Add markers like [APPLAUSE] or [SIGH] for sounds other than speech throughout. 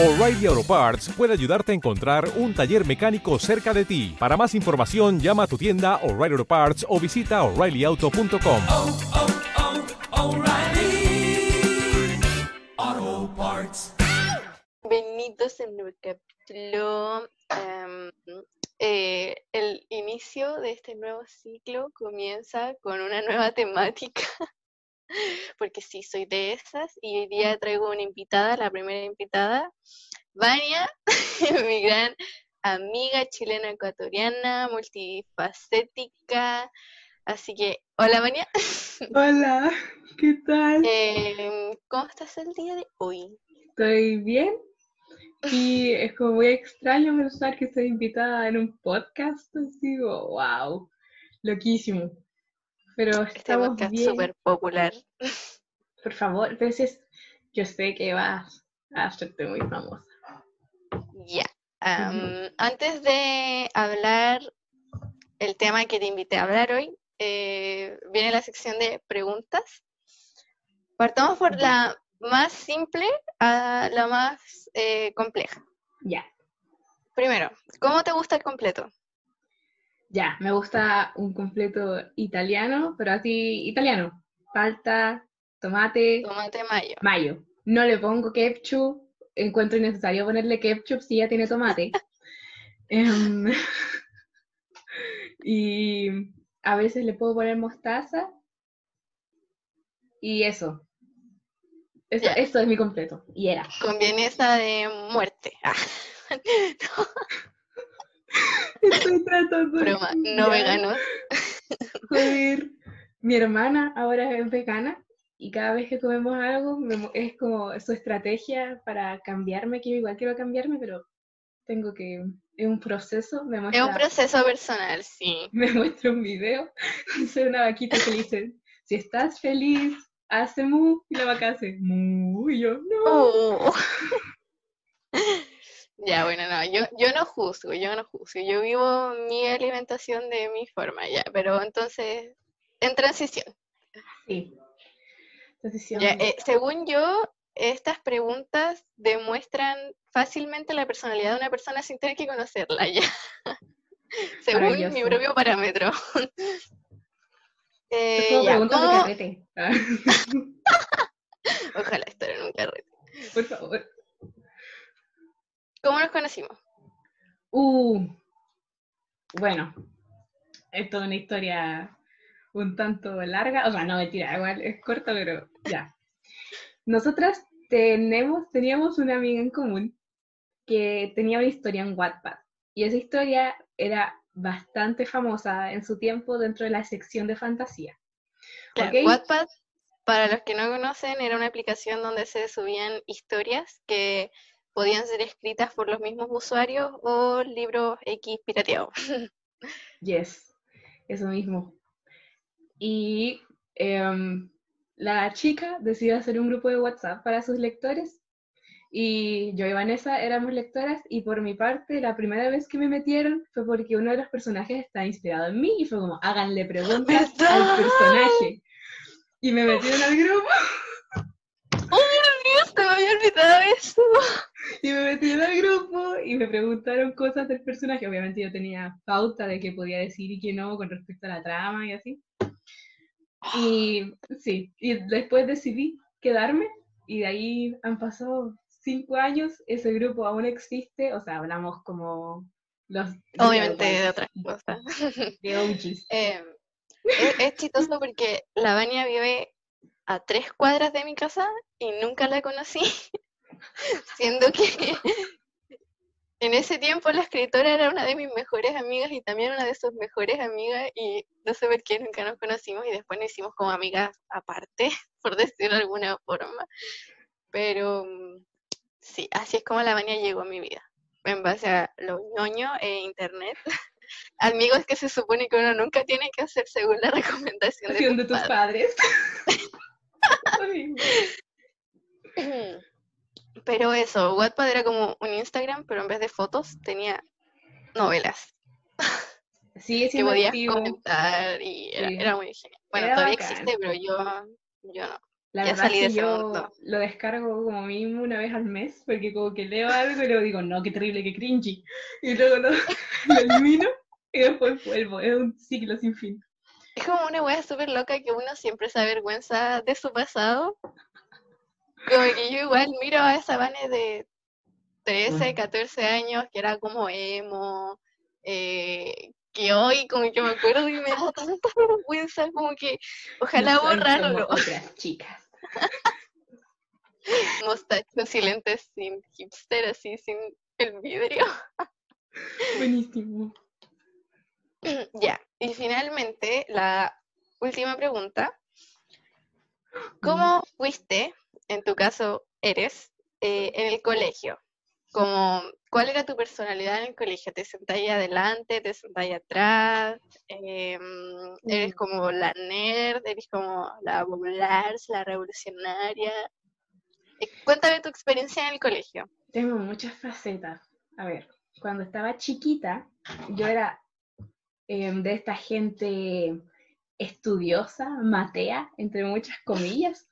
O'Reilly Auto Parts puede ayudarte a encontrar un taller mecánico cerca de ti. Para más información, llama a tu tienda O'Reilly Auto Parts o visita oreillyauto.com. oh, oh, Parts. Bienvenidos en nuevo capítulo. em, eh, el inicio de este nuevo ciclo comienza con una nueva temática, [LAUGHS] porque sí, soy de esas, y hoy día traigo una invitada, la primera invitada, Vania, [LAUGHS] mi gran amiga chilena ecuatoriana, multifacética. Así que, hola Vania, Hola, ¿qué tal? [LAUGHS] Em, ¿cómo estás el día de hoy? Estoy bien y es como muy extraño pensar que estoy invitada en un podcast, así wow, loquísimo. Pero Este estamos podcast bien. súper popular. [LAUGHS] Por favor, a veces yo sé que vas a hacerte muy famosa. Ya. Antes de hablar el tema que te invité a hablar hoy, eh, viene la sección de preguntas. Partamos por la más simple a la más eh, compleja. Ya, Primero, ¿cómo te gusta el completo? Ya, me gusta un completo italiano, pero así italiano. Palta, tomate, Tomate mayo. mayo. No le pongo ketchup, encuentro innecesario ponerle ketchup si ya tiene tomate. [LAUGHS] Em, [LAUGHS] y a veces le puedo poner mostaza. Y eso. Eso, eso es mi completo. Y era. Con vienesa de muerte. Ah, [LAUGHS] Estoy tratando de no veganos. Joder. Mi hermana ahora es vegana y cada vez que comemos algo me es como su estrategia para cambiarme, que yo igual quiero cambiarme, pero tengo que, es un proceso, me Es un muestra, proceso personal, sí. [LAUGHS] me muestra un video, [LAUGHS] dice una vaquita que le dice, si estás feliz, hace mu, y la vaca hace mu, y yo, no, Oh. Ya, bueno, no, yo, yo no juzgo, yo no juzgo, yo vivo mi alimentación de mi forma, ya, pero entonces, en transición, sí. Ya, hombre, eh, según yo, estas preguntas demuestran fácilmente la personalidad de una persona sin tener que conocerla, ya, [LAUGHS] según mi propio parámetro. Eh, como ya, preguntas de ¿cómo- carrete. Ah, [LAUGHS] Ojalá estar en un carrete. Por favor. ¿Cómo nos conocimos? Uh, bueno, esto es una historia un tanto larga, o sea, no mentira, igual es corta, pero ya. Nosotras tenemos, teníamos una amiga en común que tenía una historia en Wattpad y esa historia era bastante famosa en su tiempo dentro de la sección de fantasía. Claro, ¿ok? Wattpad, para los que no conocen, era una aplicación donde se subían historias que podían ser escritas por los mismos usuarios o libros X pirateados. [LAUGHS] Yes, eso mismo. Y em, la chica decidió hacer un grupo de WhatsApp para sus lectores. Y yo y Vanessa éramos lectoras y por mi parte la primera vez que me metieron fue porque uno de los personajes está inspirado en mí y fue como, háganle preguntas ¿Verdad? al personaje. Y me metieron al grupo [LAUGHS] ¡Oh, Dios! Se me había olvidado eso. y me metieron al grupo y me preguntaron cosas del personaje. Obviamente yo tenía pauta de qué podía decir y qué no con respecto a la trama y así. Y sí, y después decidí quedarme y de ahí han pasado cinco años, ese grupo aún existe, o sea, hablamos como los... Obviamente de otras cosas. De OGs. [LAUGHS] Eh, es, es chistoso porque la Vania vive a tres cuadras de mi casa y nunca la conocí, [LAUGHS] siendo que [LAUGHS] en ese tiempo la escritora era una de mis mejores amigas y también una de sus mejores amigas y no sé por qué nunca nos conocimos y después nos hicimos como amigas aparte, [LAUGHS] por decirlo de alguna forma. Pero mm, sí, así es como la Vania llegó a mi vida, en base a lo ñoño e internet. Amigos que se supone que uno nunca tiene que hacer según la recomendación de, tus tus padres. padres. [LAUGHS] Pero eso, Wattpad era como un Instagram, pero en vez de fotos tenía novelas [LAUGHS] Sigue que podías activo. comentar y era, Sí. era muy genial. Bueno, Era todavía bacán. existe, pero yo, yo no. La Ya verdad salí de ese yo mundo. lo descargo como mínimo una vez al mes, porque como que leo algo y luego digo, no, qué terrible, qué cringy. Y luego lo, [LAUGHS] lo elimino y después vuelvo. Es un ciclo sin fin. Es como una wea súper loca que uno siempre se avergüenza de su pasado. Como que yo igual miro a esa Vane de 13, 14 años que era como emo, eh, que hoy como que me acuerdo y me da [LAUGHS] tanta vergüenza, como que ojalá No borrarlo. otras chicas. [LAUGHS] Mostachos y lentes sin hipster, así sin el vidrio. Buenísimo. [CLEARS THROAT] Ya, y finalmente la última pregunta. ¿Cómo fuiste, en tu caso eres, eh, en el colegio? Como, ¿Cuál era tu personalidad en el colegio? ¿Te sentáis adelante? ¿Te sentáis atrás? Em, ¿Eres como la nerd? ¿Eres como la popular, la revolucionaria? Eh, Cuéntame tu experiencia en el colegio. Tengo muchas facetas. A ver, cuando estaba chiquita, yo era em, de esta gente estudiosa, matea, entre muchas comillas.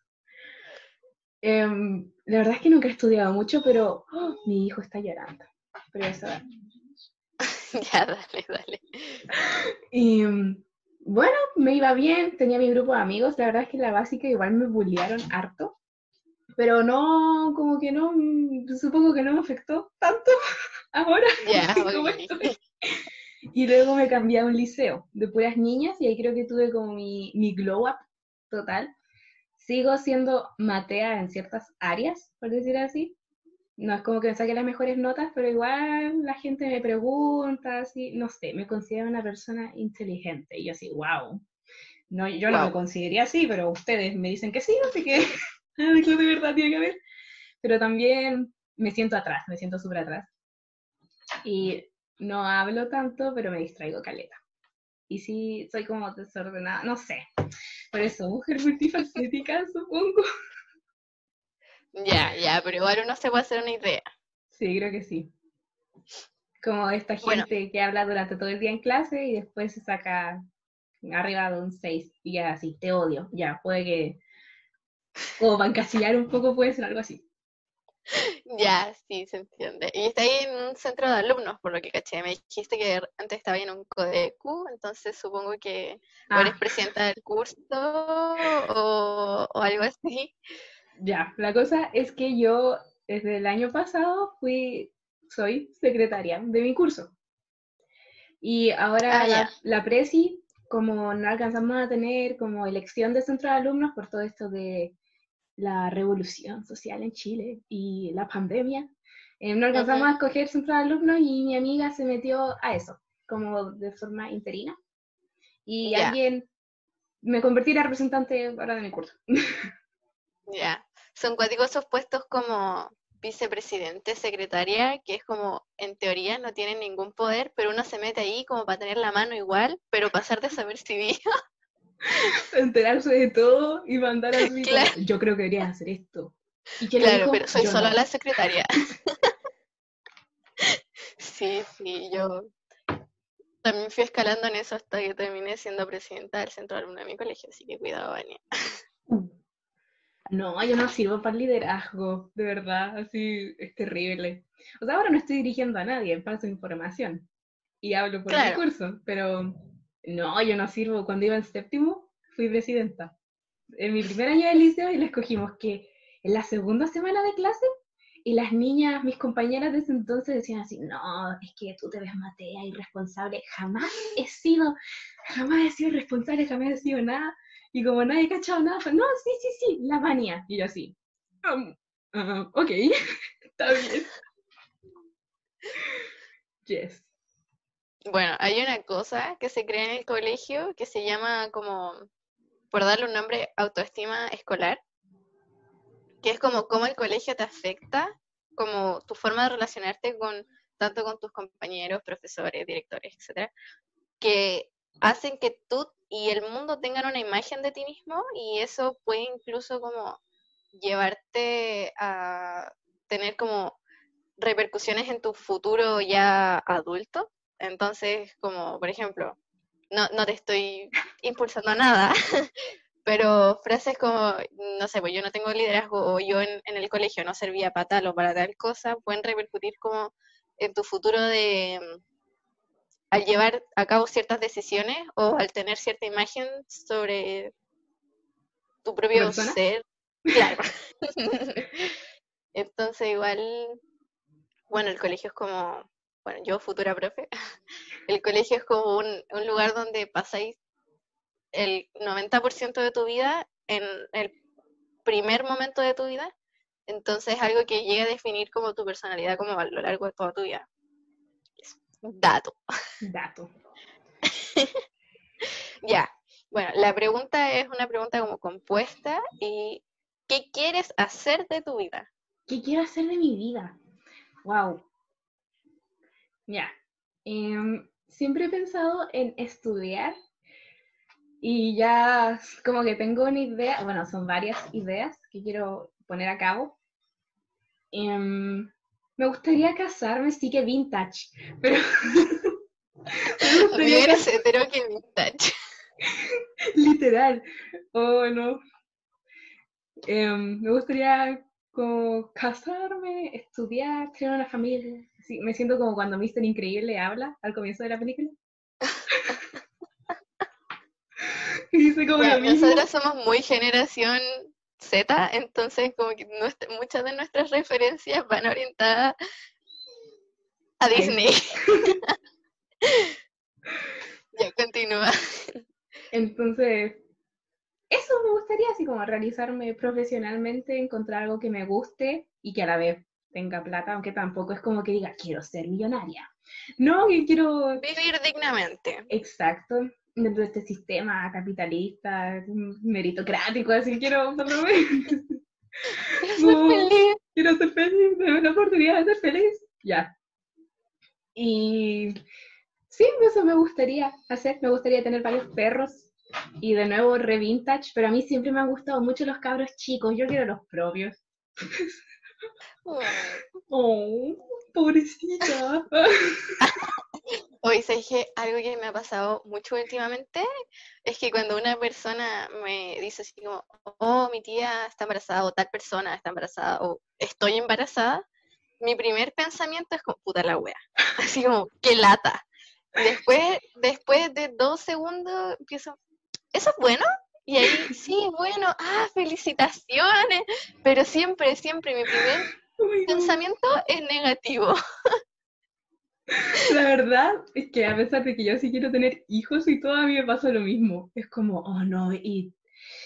Em, la verdad es que nunca he estudiado mucho, pero ¡oh! mi hijo está llorando. Pero eso, [LAUGHS] Ya, dale, dale. Y mm, bueno, me iba bien, tenía mi grupo de amigos, la verdad es que en la básica igual me bullearon harto, pero no, como que no, mm, supongo que no me afectó tanto [LAUGHS] ahora Ya, como ok. Y luego me cambié a un liceo de puras niñas y ahí creo que tuve como mi, mi glow up total. Sigo siendo matea en ciertas áreas, por decir así. No es como que me saque las mejores notas, pero igual la gente me pregunta, así, no sé, me considero una persona inteligente. Y yo así, wow. No, yo no me consideraría así, pero ustedes me dicen que sí, así que [LAUGHS] algo de verdad tiene que haber. Pero también me siento atrás, me siento súper atrás. Y no hablo tanto, pero me distraigo caleta. Y sí, soy como desordenada, no sé. Por eso, mujer [LAUGHS] multifacética, supongo. Ya, ya, pero igual uno se puede hacer una idea. Sí, creo que sí. Como esta Bueno. gente que habla durante todo el día en clase y después se saca arriba de un 6 y ya así, te odio. Ya, puede que. Como para encasillar un poco puede ser algo así. [LAUGHS] Ya, sí, se entiende. Y está ahí en un centro de alumnos, por lo que caché. Me dijiste que antes estaba en un CODECU, entonces supongo que o Ah, eres presidenta del curso o, o algo así. ya, la cosa es que yo desde el año pasado fui, soy secretaria de mi curso. Y ahora Ah, la, la presi, como no alcanzamos a tener como elección de centro de alumnos por todo esto de la revolución social en Chile y la pandemia, eh, no alcanzamos Ujú. a escoger centro de alumnos y mi amiga se metió a eso, como de forma interina. Y Ya. alguien, me convertí en la representante ahora de mi curso. [LAUGHS] Ya. Son cuáticos esos puestos como vicepresidente, secretaria, que es como, en teoría, no tienen ningún poder, pero uno se mete ahí como para tener la mano igual, pero pasar desapercibido. [LAUGHS] [LAUGHS] enterarse de todo y mandar como, Claro. yo creo que deberías hacer esto. ¿Y Claro, dijo? pero soy Yo solo no. la secretaria. [LAUGHS] Sí, sí, yo también fui escalando en eso hasta que terminé siendo presidenta del centro de alumnos de mi colegio, así que cuidado, Vania. No, yo no sirvo para el liderazgo, de verdad, así es terrible. O sea, ahora no estoy dirigiendo a nadie, paso información y hablo por mi Claro. curso, pero no, yo no sirvo. Cuando iba en séptimo, fui presidenta. En mi primer año de liceo y la escogimos que en la segunda semana de clase y las niñas, mis compañeras de ese entonces decían así, no, es que tú te ves matea, irresponsable. Jamás he sido, jamás he sido responsable, jamás he sido nada. Y como nadie ha cachado nada, fue, no, sí, sí, sí, la manía. Y yo así, "Um, ah, ok, [LAUGHS] está bien. Yes. Bueno, hay una cosa que se crea en el colegio que se llama como, por darle un nombre, autoestima escolar, que es como cómo el colegio te afecta, como tu forma de relacionarte con tanto con tus compañeros, profesores, directores, etcétera, que hacen que tú y el mundo tengan una imagen de ti mismo y eso puede incluso como llevarte a tener como repercusiones en tu futuro ya adulto. Entonces, como por ejemplo, no, no te estoy impulsando a nada, [LAUGHS] pero frases como, no sé, pues yo no tengo liderazgo o yo en, en el colegio no servía para tal o para tal cosa, pueden repercutir como en tu futuro de al llevar a cabo ciertas decisiones o al tener cierta imagen sobre tu propio ¿Persona? ser. Claro. [LAUGHS] Entonces igual, bueno, el colegio es como, bueno, yo futura profe, [LAUGHS] el colegio es como un, un lugar donde pasáis el 90% de tu vida en el primer momento de tu vida, entonces es algo que llega a definir como tu personalidad como a lo largo de toda tu vida. Es un dato. Dato. [LAUGHS] Ya, bueno, la pregunta es una pregunta como compuesta y ¿qué quieres hacer de tu vida? ¿Qué quiero hacer de mi vida? Wow. Ya. Em, siempre he pensado en estudiar y ya como que tengo una idea, bueno, son varias ideas que quiero poner a cabo. Em, me gustaría casarme, sí que vintage, [LAUGHS] pero me gustaría hetero que vintage. [LAUGHS] Literal. Oh, no. Em, me gustaría como casarme, estudiar, tener una familia. Sí, me siento como cuando Mr. Increíble habla al comienzo de la película. [LAUGHS] y dice como Ya, lo mismo. nosotras somos muy generación Z, entonces como que nuestra- muchas de nuestras referencias van orientadas a Disney. [LAUGHS] ya, continúa. Entonces, eso me gustaría, así como realizarme profesionalmente, encontrar algo que me guste y que a la vez tenga plata, aunque tampoco es como que diga, quiero ser millonaria. No, que quiero Vivir dignamente. Exacto, dentro de este sistema capitalista, meritocrático, así quiero, [LAUGHS] Ser No. feliz. quiero ser feliz, tener la oportunidad de ser feliz, ya. Y sí, eso me gustaría hacer, me gustaría tener varios perros y de nuevo re vintage, pero a mí siempre me han gustado mucho los cabros chicos, yo quiero los propios. Oh, pobrecita. Hoy sé que algo que me ha pasado mucho últimamente es que cuando una persona me dice así como, oh, mi tía está embarazada o tal persona está embarazada o estoy embarazada, mi primer pensamiento es como, puta la wea. [LAUGHS] Así como, qué lata. Después, después de dos segundos empiezo, ¿eso es bueno? Y ahí, sí, bueno, ah, felicitaciones. Pero siempre, siempre mi primer Pensamiento es negativo. La verdad es que a pesar de que yo sí quiero tener hijos y todo, a mí me pasa lo mismo. Es como, oh no, y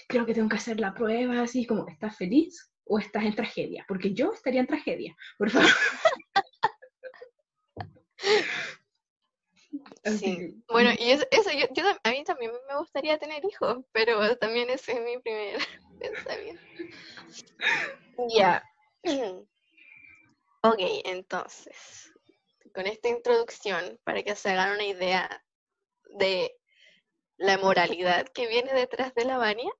creo que tengo que hacer la prueba, así como, ¿estás feliz o estás en tragedia? Porque yo estaría en tragedia, por favor. [LAUGHS] Sí. Bueno, y eso, eso yo, yo a mí también me gustaría tener hijos, pero también ese es mi primer [LAUGHS] pensamiento. Ya. [LAUGHS] Ok, entonces, con esta introducción, para que se hagan una idea de la moralidad que viene detrás de la Vania,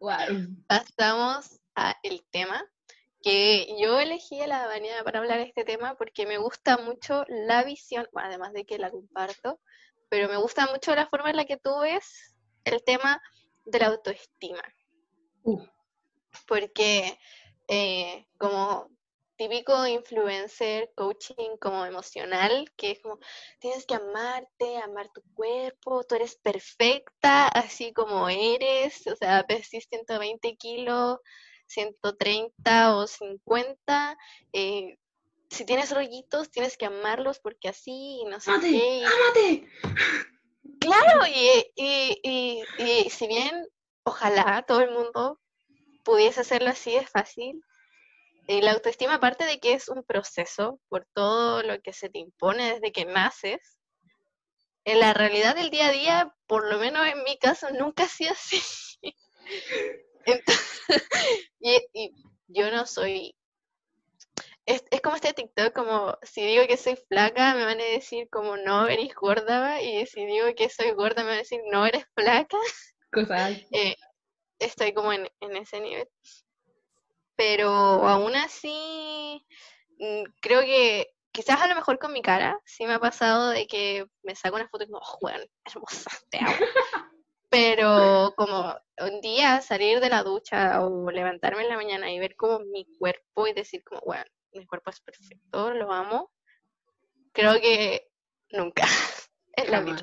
wow. [LAUGHS] pasamos a el tema que yo elegí a la Vania para hablar de este tema porque me gusta mucho la visión, bueno, además de que la comparto, pero me gusta mucho la forma en la que tú ves el tema de la autoestima, Uh, porque eh, como típico influencer coaching como emocional, que es como tienes que amarte, amar tu cuerpo, tú eres perfecta así como eres, o sea, pesís 120 kilos, 130 o 50, eh, si tienes rollitos tienes que amarlos porque así no sé ¡Ámate! qué. y- ¡Ámate! Claro, y, y, y, y si bien ojalá todo el mundo pudiese hacerlo así de fácil, eh, la autoestima, aparte de que es un proceso por todo lo que se te impone desde que naces, en la realidad del día a día, por lo menos en mi caso, nunca ha sido así. [LAUGHS] Entonces, [LAUGHS] y, y yo no soy... Es, es como este TikTok, como si digo que soy flaca, me van a decir como no, eres gorda, y si digo que soy gorda, me van a decir no, eres flaca Cosas. [LAUGHS] eh, estoy como en, en ese nivel. Pero aún así, mm, creo que quizás a lo mejor con mi cara, sí me ha pasado de que me saco una foto y como, oh, weón, hermosa, te amo. [LAUGHS] Pero como un día salir de la ducha o levantarme en la mañana y ver como mi cuerpo y decir como, bueno, mi cuerpo es perfecto, lo amo, creo que nunca [LAUGHS] en la vida.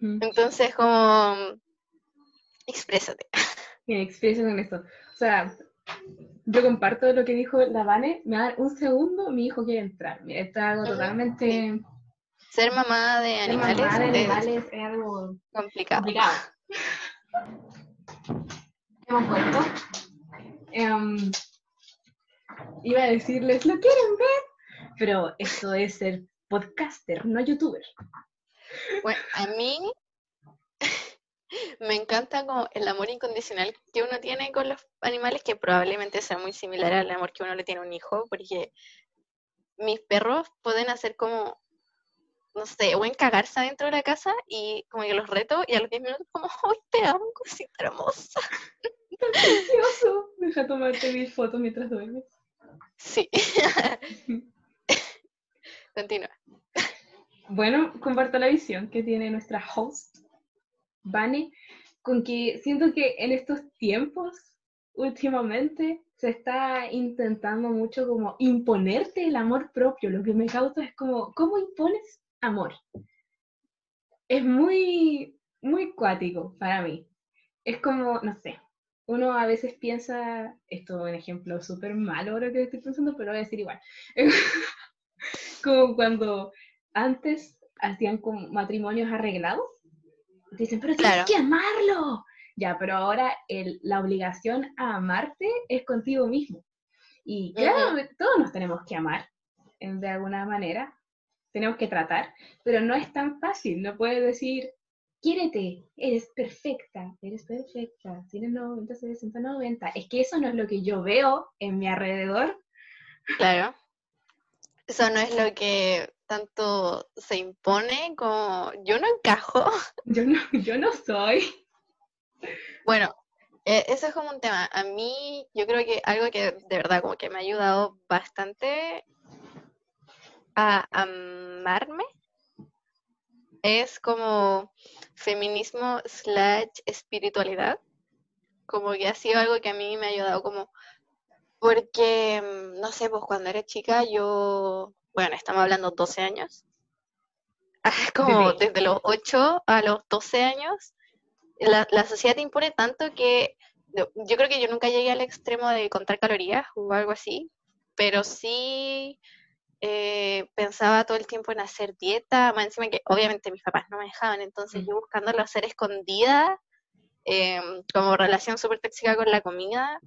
Entonces, como, exprésate. Con esto. O sea, yo comparto lo que dijo la Vane. Me da un segundo, mi hijo quiere entrar. Mira, esto es algo totalmente. Ser mamá de ser animales, mamá de es animales es algo complicado. complicado. Hemos puesto. Em, iba a decirles, ¿lo quieren ver? Pero esto es ser podcaster, no youtuber. Bueno, a mí me encanta como el amor incondicional que uno tiene con los animales, que probablemente sea muy similar al amor que uno le tiene a un hijo, porque mis perros pueden hacer como, no sé, o cagarse adentro de la casa y como que los reto y a los 10 minutos como, [LAUGHS] ¡ay, te amo, cosita hermosa! Precioso. Deja tomarte mis fotos mientras duermes. Sí. [LAUGHS] Continúa. Bueno, comparto la visión que tiene nuestra host, Vane, con que siento que en estos tiempos, últimamente, se está intentando mucho como imponerte el amor propio. Lo que me causa es como, ¿cómo impones amor? Es muy, muy cuático para mí. Es como, no sé, uno a veces piensa, esto es un ejemplo súper malo ahora que estoy pensando, pero voy a decir igual. [LAUGHS] como cuando antes hacían como matrimonios arreglados. Dicen, pero tienes Claro. que amarlo. Ya, pero ahora el- la obligación a amarte es contigo mismo. Y claro, todos nos tenemos que amar, de alguna manera. Tenemos que tratar, pero no es tan fácil. No puedes decir, quiérete, eres perfecta, eres perfecta, tienes 90, 60, 90. Es que eso no es lo que yo veo en mi alrededor. Claro. Eso no es lo que tanto se impone como yo no encajo. [LAUGHS] Yo no, yo no soy. Bueno, eh, eso es como un tema. A mí, yo creo que algo que de verdad como que me ha ayudado bastante a amarme es como feminismo slash espiritualidad. Como que ha sido algo que a mí me ha ayudado como porque, mm, no sé, pues cuando era chica yo, bueno, estamos hablando 12 años, [LAUGHS] como Bebé. desde los 8 a los 12 años, la, la sociedad te impone tanto que yo creo que yo nunca llegué al extremo de contar calorías o algo así, pero sí eh, pensaba todo el tiempo en hacer dieta, más encima que obviamente mis papás no me dejaban, entonces yo buscándolo hacer escondida, em, como relación súper tóxica con la comida.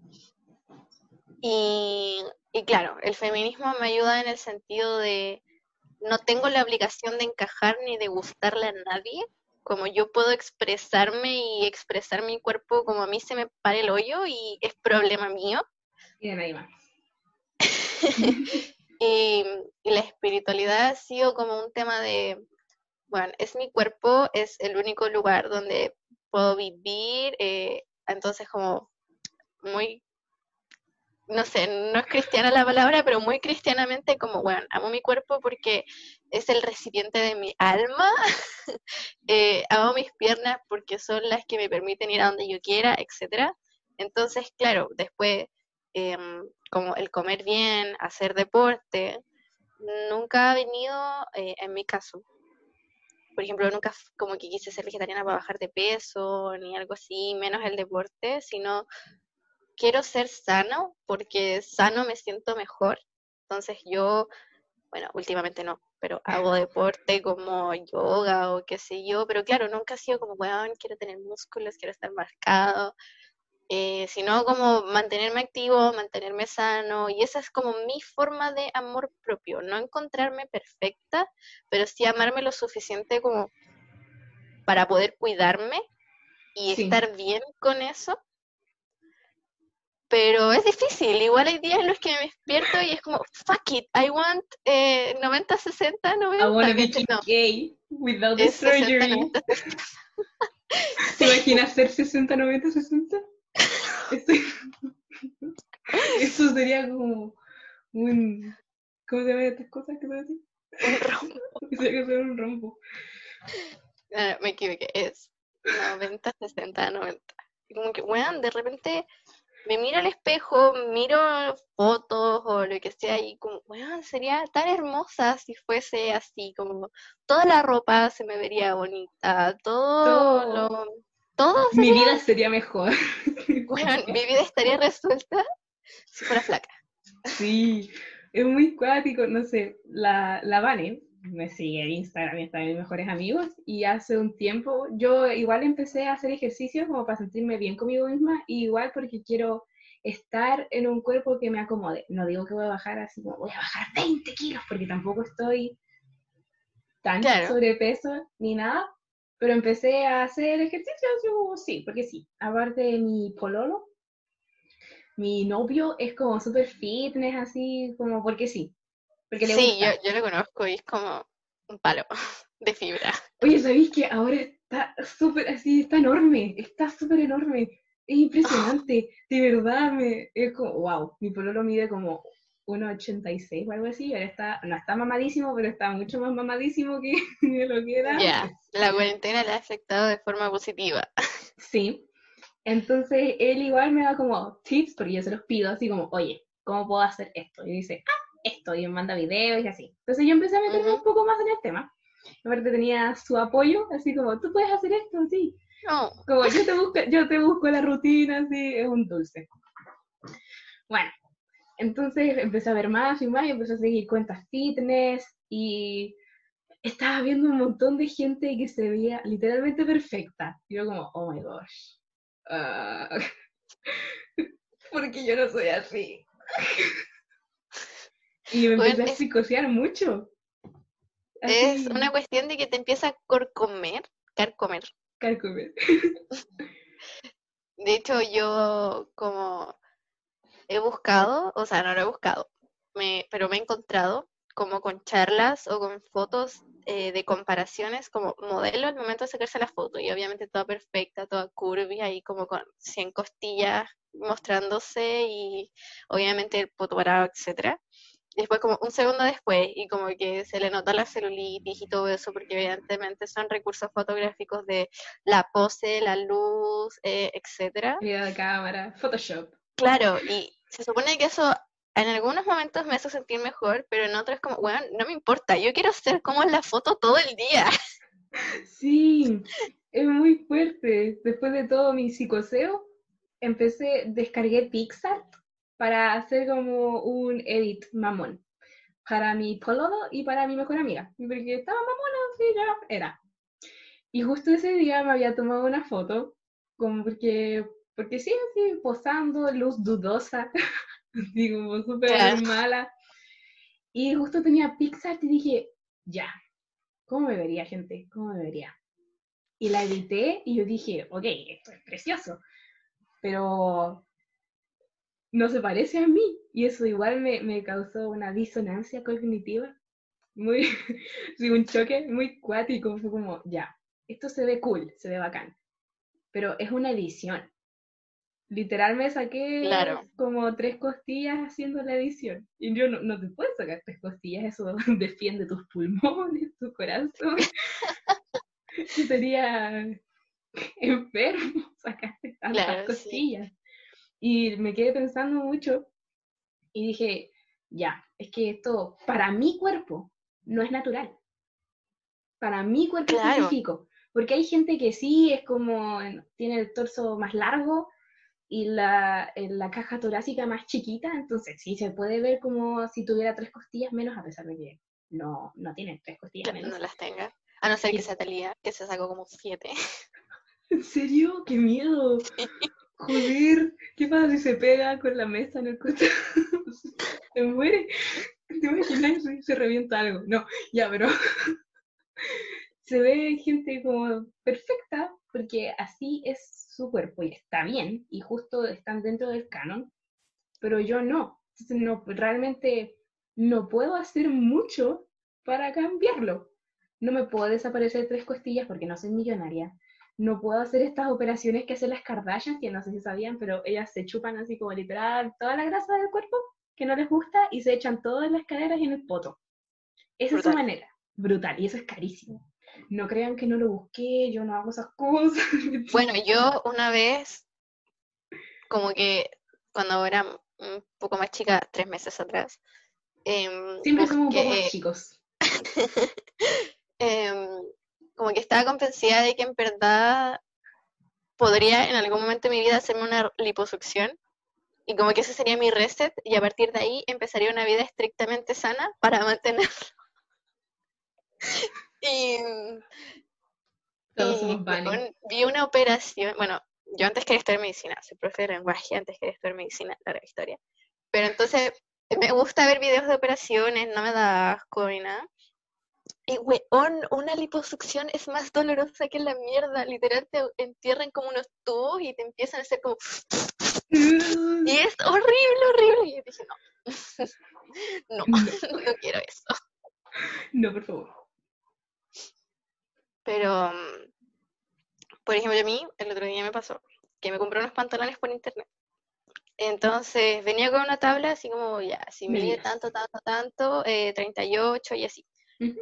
Y, y claro, el feminismo me ayuda en el sentido de no tengo la obligación de encajar ni de gustarle a nadie, como yo puedo expresarme y expresar mi cuerpo como a mí se me pare el hoyo y es problema mío. Y de nadie más. [LAUGHS] Y, y la espiritualidad ha sido como un tema de, bueno, es mi cuerpo, es el único lugar donde puedo vivir, eh, entonces como muy, no sé, no es cristiana la palabra, pero muy cristianamente como, bueno, amo mi cuerpo porque es el recipiente de mi alma, [LAUGHS] eh, amo mis piernas porque son las que me permiten ir a donde yo quiera, etcétera. Entonces, claro, después em, como el comer bien, hacer deporte, nunca ha venido eh, en mi caso. Por ejemplo, nunca como que quise ser vegetariana para bajar de peso, ni algo así, menos el deporte, sino quiero ser sano porque sano me siento mejor. Entonces yo, bueno, últimamente no, pero hago [LAUGHS] deporte como yoga o qué sé yo, pero claro, nunca ha sido como, weón, quiero tener músculos, quiero estar marcado, eh, sino como mantenerme activo, mantenerme sano, y esa es como mi forma de amor propio, no encontrarme perfecta, pero sí amarme lo suficiente como para poder cuidarme y Sí. estar bien con eso. Pero es difícil, igual hay días en los que me despierto y es como, fuck it, I want eh, 90, 60, 90. I wanna be ¿cachai? No, gay without the es 60, surgery. 90. ¿Se imagina hacer 60, 90, 60? Estoy- Eso sería como un... ¿Cómo se llaman estas cosas que se hacen? Un rombo. [LAUGHS] Sería que ser un rombo. eh, me equivoqué, es 90, 60, 90. Y como que, weón, de repente me miro al espejo, miro fotos o lo que sea y como, weón, sería tan hermosa si fuese así, como toda la ropa se me vería bonita, todo Todo. lo... Todo Mi vida sería mejor. [LAUGHS] mi vida estaría resuelta si fuera flaca. Sí, es muy cuático, no sé, la, la Vane me sigue en Instagram y está en mis mejores amigos y hace un tiempo yo igual empecé a hacer ejercicio como para sentirme bien conmigo misma y igual porque quiero estar en un cuerpo que me acomode. No digo que voy a bajar así como voy a bajar 20 kilos porque tampoco estoy tan Claro. sobrepeso ni nada, pero empecé a hacer ejercicio, yo sí, porque sí. Aparte de mi pololo, mi novio es como súper fitness, así como porque sí. Porque le Sí, yo, gusta. yo lo conozco y es como un palo [LAUGHS] de fibra. Oye, ¿sabéis que ahora está súper así, está enorme, está súper enorme? Es impresionante, de verdad, me, es como, wow, mi pololo mide como 1,86 o algo así, ahora está, no está mamadísimo, pero está mucho más mamadísimo que [LAUGHS] lo que era. Ya, la cuarentena le ha afectado de forma positiva. [LAUGHS] Sí. Entonces él igual me da como tips, porque yo se los pido así como, oye, ¿cómo puedo hacer esto? Y dice, ah, esto, y me manda videos y así. Entonces yo empecé a meterme un poco más en el tema. Aparte tenía su apoyo, así como, tú puedes hacer esto, sí. No, Como yo te busco, yo te busco la rutina, así, es un dulce. Bueno, entonces empecé a ver más y más y empecé a seguir cuentas fitness y estaba viendo un montón de gente que se veía literalmente perfecta. Y yo como, oh my gosh. ah, [LAUGHS] porque yo no soy así. Y me Bueno, empecé a psicosear mucho. es una cuestión de que te empieza a corcomer, carcomer. carcomer. [LAUGHS] De hecho, yo como he buscado, o sea, no lo he buscado, me, pero me he encontrado como con charlas o con fotos eh, de comparaciones como modelo al momento de sacarse la foto y obviamente toda perfecta, toda curvy, ahí como con 100 costillas mostrándose y obviamente el poto parado, etcétera. Después como un segundo después y como que se le nota la celulitis y todo eso porque evidentemente son recursos fotográficos de la pose, la luz, eh, etcétera. Calidad de cámara, Photoshop. Claro, y se supone que eso en algunos momentos me hace sentir mejor, pero en otros como, bueno, no me importa, yo quiero ser como en la foto todo el día. [LAUGHS] Sí, es muy fuerte. Después de todo mi psicoseo, empecé, descargué Pixar para hacer como un edit mamón para mi pololo y para mi mejor amiga, porque estaba mamona, así ya era. Y justo ese día me había tomado una foto, como porque, porque sí, así, posando, luz dudosa, [LAUGHS] así como súper mala. Y justo tenía Pixar y dije, ya, ¿cómo me vería, gente? ¿Cómo me vería? Y la edité y yo dije, ok, esto es precioso, pero no se parece a mí. Y eso igual me, me causó una disonancia cognitiva, muy, [LAUGHS] sí, un choque muy cuático. Fue como, ya, esto se ve cool, se ve bacán, pero es una edición. Literal me saqué Claro. como tres costillas haciendo la edición. Y yo no, no te puedes sacar tres costillas, eso [LAUGHS] defiende tus pulmones, tu corazón. [LAUGHS] Sería enfermo sacaste tantas Claro, sí. Y me quedé pensando mucho y dije, ya, es que esto para mi cuerpo no es natural. Para mi cuerpo Claro. específico. Porque hay gente que sí es como, en- tiene el torso más largo y la, la caja torácica más chiquita, entonces sí se puede ver como si tuviera tres costillas menos, a pesar de que no, no tiene tres costillas Que menos. no las tenga. A no ser que Sí. sea Talía, que se sacó como siete. [LAUGHS] ¿En serio? ¡Qué miedo! [LAUGHS] Joder, ¿qué pasa si se pega con la mesa en el costado? Se muere. ¿Te imaginas si se revienta algo? No, ya, pero [LAUGHS] se ve gente como perfecta porque así es su cuerpo y está bien y justo están dentro del canon, pero yo no. Entonces, no, realmente no puedo hacer mucho para cambiarlo. No me puedo desaparecer tres costillas porque no soy millonaria no puedo hacer estas operaciones que hacen las Kardashians, que no sé si sabían, pero ellas se chupan así como literal toda la grasa del cuerpo que no les gusta y se echan todas las caderas y en el poto. Esa es su manera, brutal, y eso es carísimo. No crean que no lo busqué, yo no hago esas cosas. [LAUGHS] Bueno, yo una vez, como que cuando era un poco más chica, tres meses atrás, em, Siempre somos un poco busqué- más chicos. [LAUGHS] em, como que estaba convencida de que en verdad podría en algún momento de mi vida hacerme una liposucción y como que ese sería mi reset y a partir de ahí empezaría una vida estrictamente sana para mantenerlo. [LAUGHS] Y, Todos y, somos vi una operación, bueno, yo antes quería estudiar medicina, soy profe de lenguaje, antes quería estudiar medicina, larga historia. Pero entonces me gusta ver videos de operaciones, no me da asco ni nada. Y weón, una liposucción es más dolorosa que la mierda. Literal te entierran como unos tubos y te empiezan a hacer como. Y es horrible, horrible. Y yo dije, no. [LAUGHS] no, [LAUGHS] no quiero eso. No, por favor. Pero, mm, por ejemplo, a mí el otro día me pasó que me compré unos pantalones por internet. Entonces venía con una tabla así como, ya, si mide Medidas. tanto, tanto, tanto, eh, 38 y así.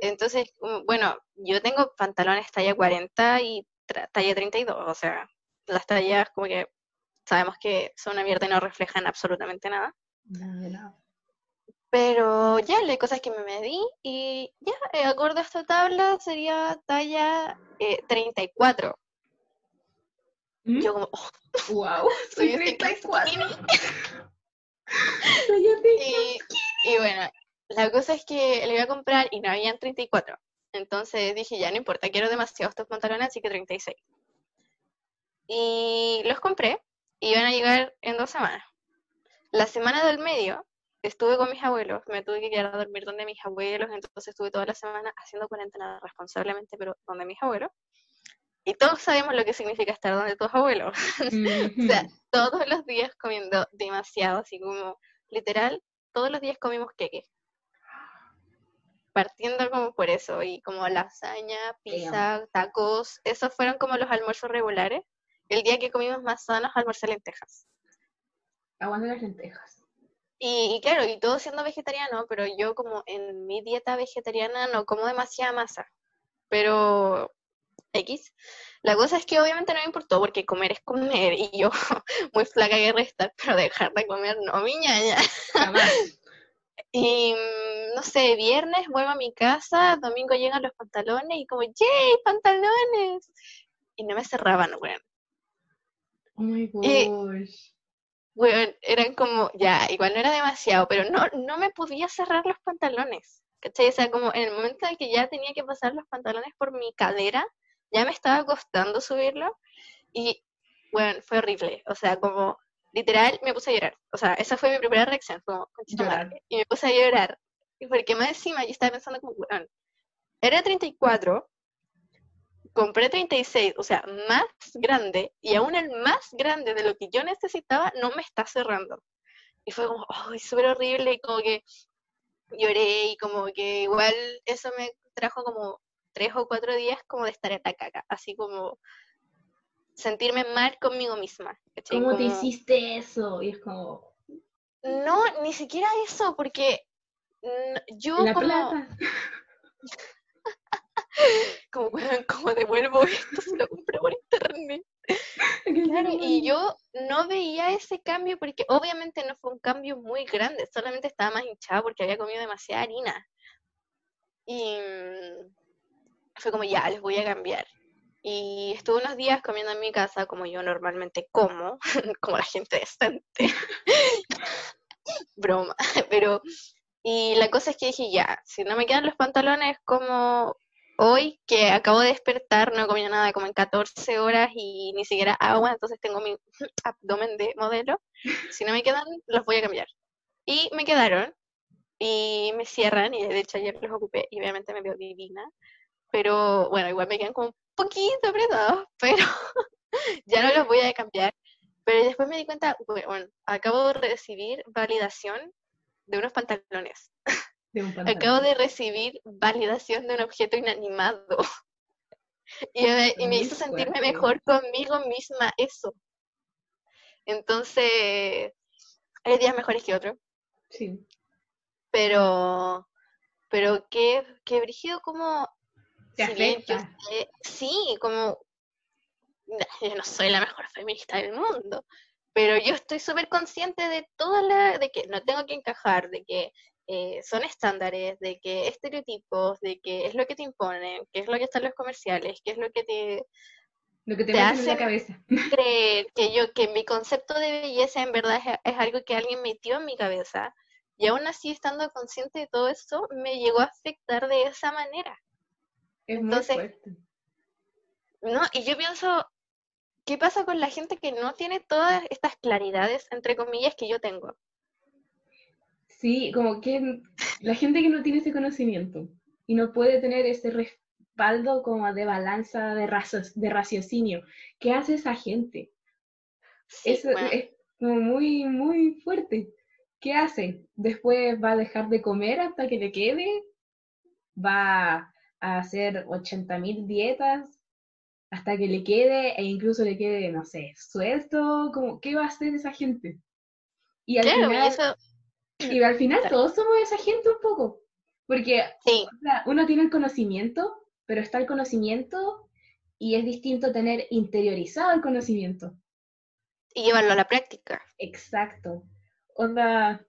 Entonces, mm, bueno, yo tengo pantalones talla 40 y talla 32, o sea, las tallas como que sabemos que son una mierda y no reflejan absolutamente nada. Pero ya, la cosa es que me medí y ya, eh, acorde a esta tabla sería talla eh, 34. ¿Mm? Yo como, oh, Wow, [LAUGHS] soy soy este 34. skinny. [LAUGHS] Soy así. Y, y bueno, la cosa es que le iba a comprar y no habían 34. Entonces dije, ya no importa, quiero demasiado estos pantalones, así que 36. Y los compré y iban a llegar en dos semanas. La semana del medio estuve con mis abuelos, me tuve que quedar a dormir donde mis abuelos, entonces estuve toda la semana haciendo cuarentena responsablemente, pero donde mis abuelos. Y todos sabemos lo que significa estar donde tus abuelos. [LAUGHS] O sea, todos los días comiendo demasiado, así como literal, todos los días comimos queque. Partiendo como por eso, y como lasaña, pizza, tacos, esos fueron como los almuerzos regulares. El día que comimos más sanos, almorcé lentejas. Aguanta las lentejas. Y, y claro, y todo siendo vegetariano, pero yo como en mi dieta vegetariana no como demasiada masa. Pero X. La cosa es que obviamente no me importó porque comer es comer y yo [LAUGHS] muy flaca que resta, pero dejar de comer no, mi ñaña. Jamás. [LAUGHS] Y mm, no sé, viernes vuelvo a mi casa, domingo llegan los pantalones y como, ¡yay, pantalones! Y no me cerraban, weón. Oh my Eh, gosh. Weón, eran como, ya, igual no era demasiado, pero no, no me podía cerrar los pantalones. ¿Cachai? O sea, como en el momento en que ya tenía que pasar los pantalones por mi cadera, ya me estaba costando subirlo. Y, bueno, fue horrible. O sea, como, literal, me puse a llorar. O sea, esa fue mi primera reacción, como. Y me puse a llorar. Y porque más encima yo estaba pensando como, weón, era 34, compré 36, o sea, más grande, y aún el más grande de lo que yo necesitaba no me está cerrando. Y fue como, ay, súper horrible, y como que lloré, y como que igual eso me trajo como tres o cuatro días como de estar en la caca, así como sentirme mal conmigo misma. ¿cachai? ¿Cómo te Como- hiciste eso? Y es como, No, ni siquiera eso, porque yo la como, plata. [LAUGHS] como, ¿cómo devuelvo esto? Se lo compré por internet. [LAUGHS] Claro, y yo no veía ese cambio porque obviamente no fue un cambio muy grande, solamente estaba más hinchada porque había comido demasiada harina. Y mm, fue como, ya, les voy a cambiar. Y estuve unos días comiendo en mi casa como yo normalmente como, [LAUGHS] como la gente decente. Broma, pero... Y la cosa es que dije, ya, si no me quedan los pantalones como hoy, que acabo de despertar, no he nada como en 14 horas y ni siquiera agua, entonces tengo mi [LAUGHS] abdomen de modelo. Si no me quedan, los voy a cambiar. Y me quedaron y me cierran, y de hecho ayer los ocupé y obviamente me veo divina. Pero bueno, igual me quedan como un poquito apretados, [LAUGHS] pero [LAUGHS] ya no los voy a cambiar. Pero después me di cuenta, bueno, acabo de recibir validación de unos pantalones. De un pantalón. Acabo de recibir validación de un objeto inanimado. [LAUGHS] Y me, y me hizo sentirme mejor conmigo misma eso. Entonces, hay días mejores que otros, Sí. pero, pero qué, qué brígido como Te si bien yo afecta. sé- sí, como yo no soy la mejor feminista del mundo, pero yo estoy súper consciente de toda la, de que no tengo que encajar, de que eh, son estándares, de que estereotipos, de que es lo que te imponen, que es lo que está en los comerciales, que es lo que te Lo que te, te meten en la cabeza. creer que yo, que mi concepto de belleza en verdad es, es algo que alguien metió en mi cabeza. Y aún así, estando consciente de todo eso, me llegó a afectar de esa manera. Es Entonces- muy fuerte. ¿no? Y yo pienso, ¿qué pasa con la gente que no tiene todas estas claridades, entre comillas, que yo tengo? Sí, como que la gente que no tiene ese conocimiento y no puede tener ese respaldo como de balanza de, razos, de raciocinio, ¿qué hace esa gente? Sí, Eso bueno, es como muy, muy fuerte. ¿Qué hace? Después va a dejar de comer hasta que le quede, va a hacer 80.000 dietas hasta que le quede e incluso le quede, no sé, suelto, como, ¿qué va a hacer esa gente? Y al claro, final, eso, y al final todos somos esa gente un poco, porque sí, o sea, uno tiene el conocimiento, pero está el conocimiento y es distinto tener interiorizado el conocimiento. y llevarlo a la práctica. Exacto. Onda,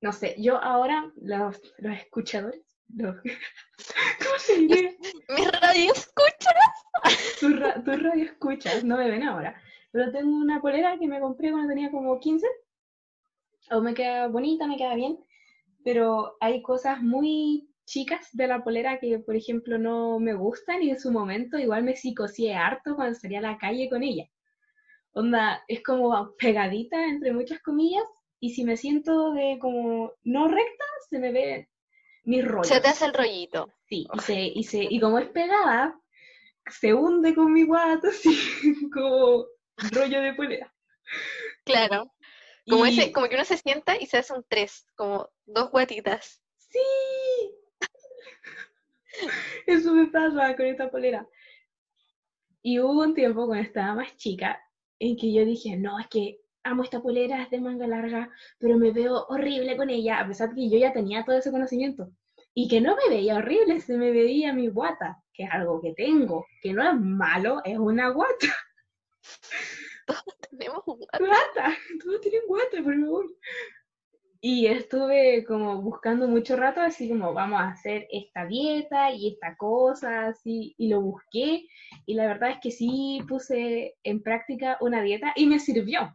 no sé, yo ahora, los, los escuchadores, los, [LAUGHS] ¿cómo se dice? Mi radio escucha. Tus ra- tus radio escuchas, no me ven ahora, pero tengo una polera que me compré cuando tenía como 15, aún me queda bonita, me queda bien, pero hay cosas muy chicas de la polera que, por ejemplo, no me gustan y en su momento igual me psicoseé harto cuando salía a la calle con ella. Onda, es como pegadita entre muchas comillas y si me siento de como no recta, se me ve mis rollos. Se te hace el rollito. Sí, y, se, y, se, y como es pegada, se hunde con mi guato, [LAUGHS] así como rollo de polera. Claro. Como, Y- ese, como que uno se sienta y se hace un tres, como dos guatitas. Sí, eso me pasa con esta polera. Y hubo un tiempo cuando estaba más chica en que yo dije, no, es que amo esta polera, es de manga larga, pero me veo horrible con ella, a pesar de que yo ya tenía todo ese conocimiento. Y que no me veía horrible, se me veía mi guata, que es algo que tengo, que no es malo, es una guata. [LAUGHS] Tenemos un guato. guata, todos tienen guata, por favor. Y estuve como buscando mucho rato, así como vamos a hacer esta dieta y esta cosa, así, y lo busqué. Y la verdad es que sí puse en práctica una dieta y me sirvió.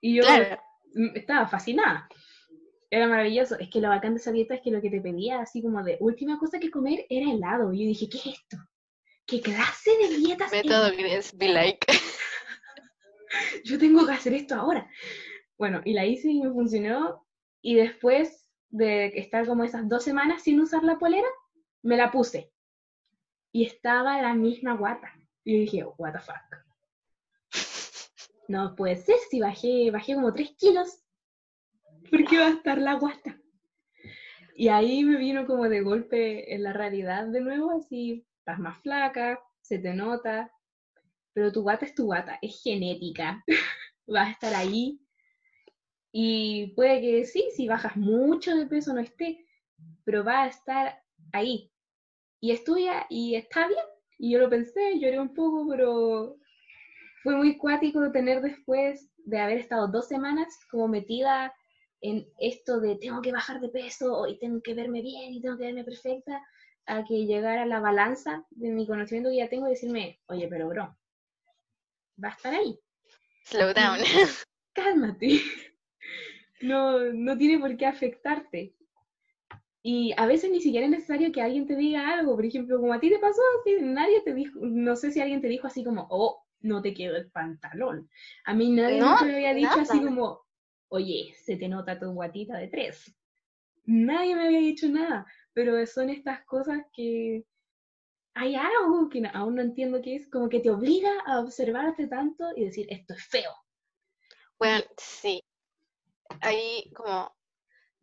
Y yo Claro. estaba fascinada. Era maravilloso. Es que lo bacán de esa dieta es que lo que te pedía, así como de última cosa que comer, era helado. Y yo dije, ¿qué es esto? ¿Qué clase de dietas es Método be like. [LAUGHS] yo tengo que hacer esto ahora. Bueno, y la hice y me funcionó. Y después de estar como esas dos semanas sin usar la polera, me la puse. Y estaba la misma guata. Y yo dije, what the fuck. No puede ser si bajé, bajé como 3 kilos. ¿Por qué va a estar la guata? Y ahí me vino como de golpe en la realidad de nuevo, así, estás más flaca, se te nota, pero tu guata es tu guata, es genética, [LAUGHS] va a estar ahí. Y puede que sí, si bajas mucho de peso no esté, pero va a estar ahí. Y es tuya y está bien. Y yo lo pensé, lloré un poco, pero fue muy cuático tener después de haber estado dos semanas como metida en esto de tengo que bajar de peso y tengo que verme bien y tengo que verme perfecta, a que llegara la balanza de mi conocimiento que ya tengo y decirme, oye, pero bro, va a estar ahí, Slow down. [LAUGHS] cálmate. No, no tiene por qué afectarte. Y a veces ni siquiera es necesario que alguien te diga algo. Por ejemplo, como a ti te pasó, nadie te dijo, no sé si alguien te dijo así como, oh, no te quedó el pantalón. A mí nadie No, nunca me había dicho así nada. como, oye, se te nota tu guatita de tres. Nadie me había dicho nada, pero son estas cosas que hay algo que aún no entiendo qué es, como que te obliga a observarte tanto y decir, esto es feo. Bueno, sí. Ahí como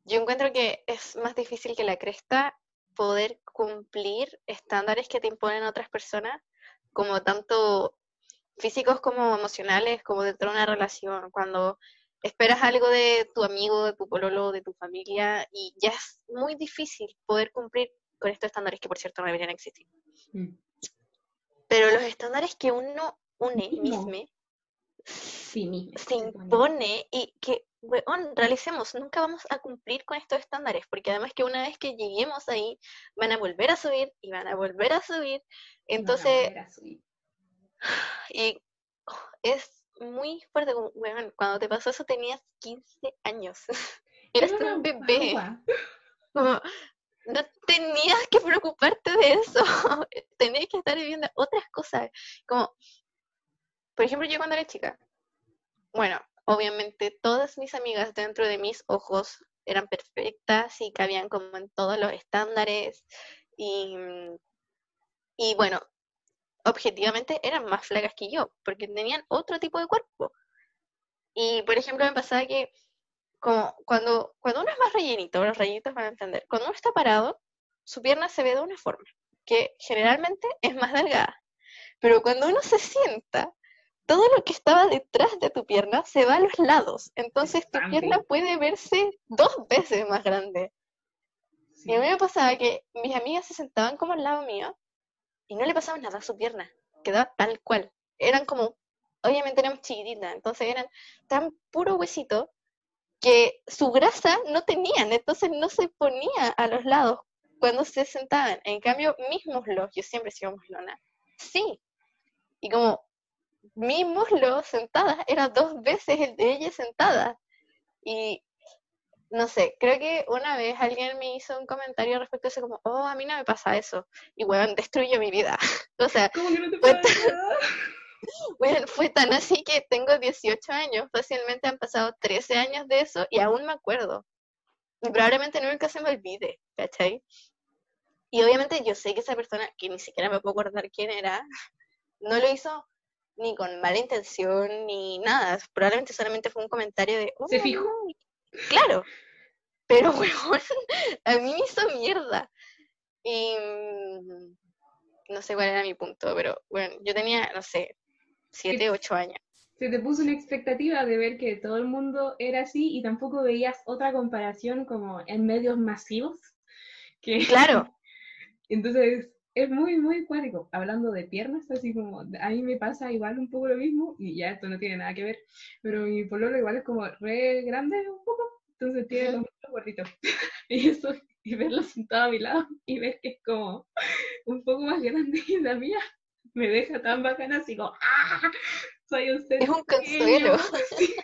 yo encuentro que es más difícil que la cresta poder cumplir estándares que te imponen otras personas, como tanto físicos como emocionales, como dentro de una relación, cuando esperas algo de tu amigo, de tu pololo, de tu familia, y ya es muy difícil poder cumplir con estos estándares que por cierto no deberían existir. Mm. Pero los estándares que uno une Mismo. mismo Sí, mismo. se se pone. impone y que, weón, realicemos, nunca vamos a cumplir con estos estándares, porque además que una vez que lleguemos ahí, van a volver a subir y van a volver a subir. A Entonces, volver a subir. Y oh, es muy fuerte, como, weón, cuando te pasó eso tenías 15 años. [LAUGHS] Eras Era un bebé. Como, no tenías que preocuparte de eso. [LAUGHS] Tenías que estar viviendo otras cosas. Como, por ejemplo, yo cuando era chica, bueno, obviamente todas mis amigas dentro de mis ojos eran perfectas y cabían como en todos los estándares. Y, y bueno, objetivamente eran más flacas que yo, porque tenían otro tipo de cuerpo. Y por ejemplo, me pasaba que como cuando, cuando uno es más rellenito, los rellenitos van a entender, cuando uno está parado, su pierna se ve de una forma, que generalmente es más delgada. Pero cuando uno se sienta, todo lo que estaba detrás de tu pierna se va a los lados. Entonces tu pierna puede verse dos veces más grande. Sí. Y a mí me pasaba que mis amigas se sentaban como al lado mío y no le pasaba nada a su pierna, quedaba tal cual. Eran como, obviamente éramos chiquititas, entonces eran tan puro huesito que su grasa no tenían, entonces no se ponía a los lados cuando se sentaban. En cambio, mis muslos, yo siempre he sido muslona, sí. Y como mi muslo sentada era dos veces el de ella sentada. Y no sé, creo que una vez alguien me hizo un comentario respecto a eso, como, oh, a mí no me pasa eso. Y weón, destruye mi vida. [LAUGHS] o sea, ¿Cómo que no te Fue pasa nada? [LAUGHS] weón, fue tan así que tengo 18 años, fácilmente han pasado 13 años de eso y aún me acuerdo. Y probablemente nunca se me olvide, ¿cachai? Y obviamente yo sé que esa persona, que ni siquiera me puedo acordar quién era, [LAUGHS] no lo hizo ni con mala intención ni nada. Probablemente solamente fue un comentario de. ¿Se "Oh, fijó? No". Claro. Pero, [LAUGHS] weón, a mí me hizo mierda. Y. mm, No sé cuál era mi punto, pero bueno, yo tenía, no sé, 7, 8 años. Se te puso una expectativa de ver que todo el mundo era así y tampoco veías otra comparación como en medios masivos. Que... Claro, [LAUGHS] Entonces, es muy, muy cuático. Hablando de piernas, así como a mí me pasa igual un poco lo mismo, y ya esto no tiene nada que ver, pero mi pololo igual es como re grande un poco, entonces tiene los muslos gorditos. [LAUGHS] y eso, y verlo sentado a mi lado y ver que es como un poco más grande que la mía, me deja tan bacana, así como, ¡ah! Soy un ser es un consuelo. [LAUGHS] sí,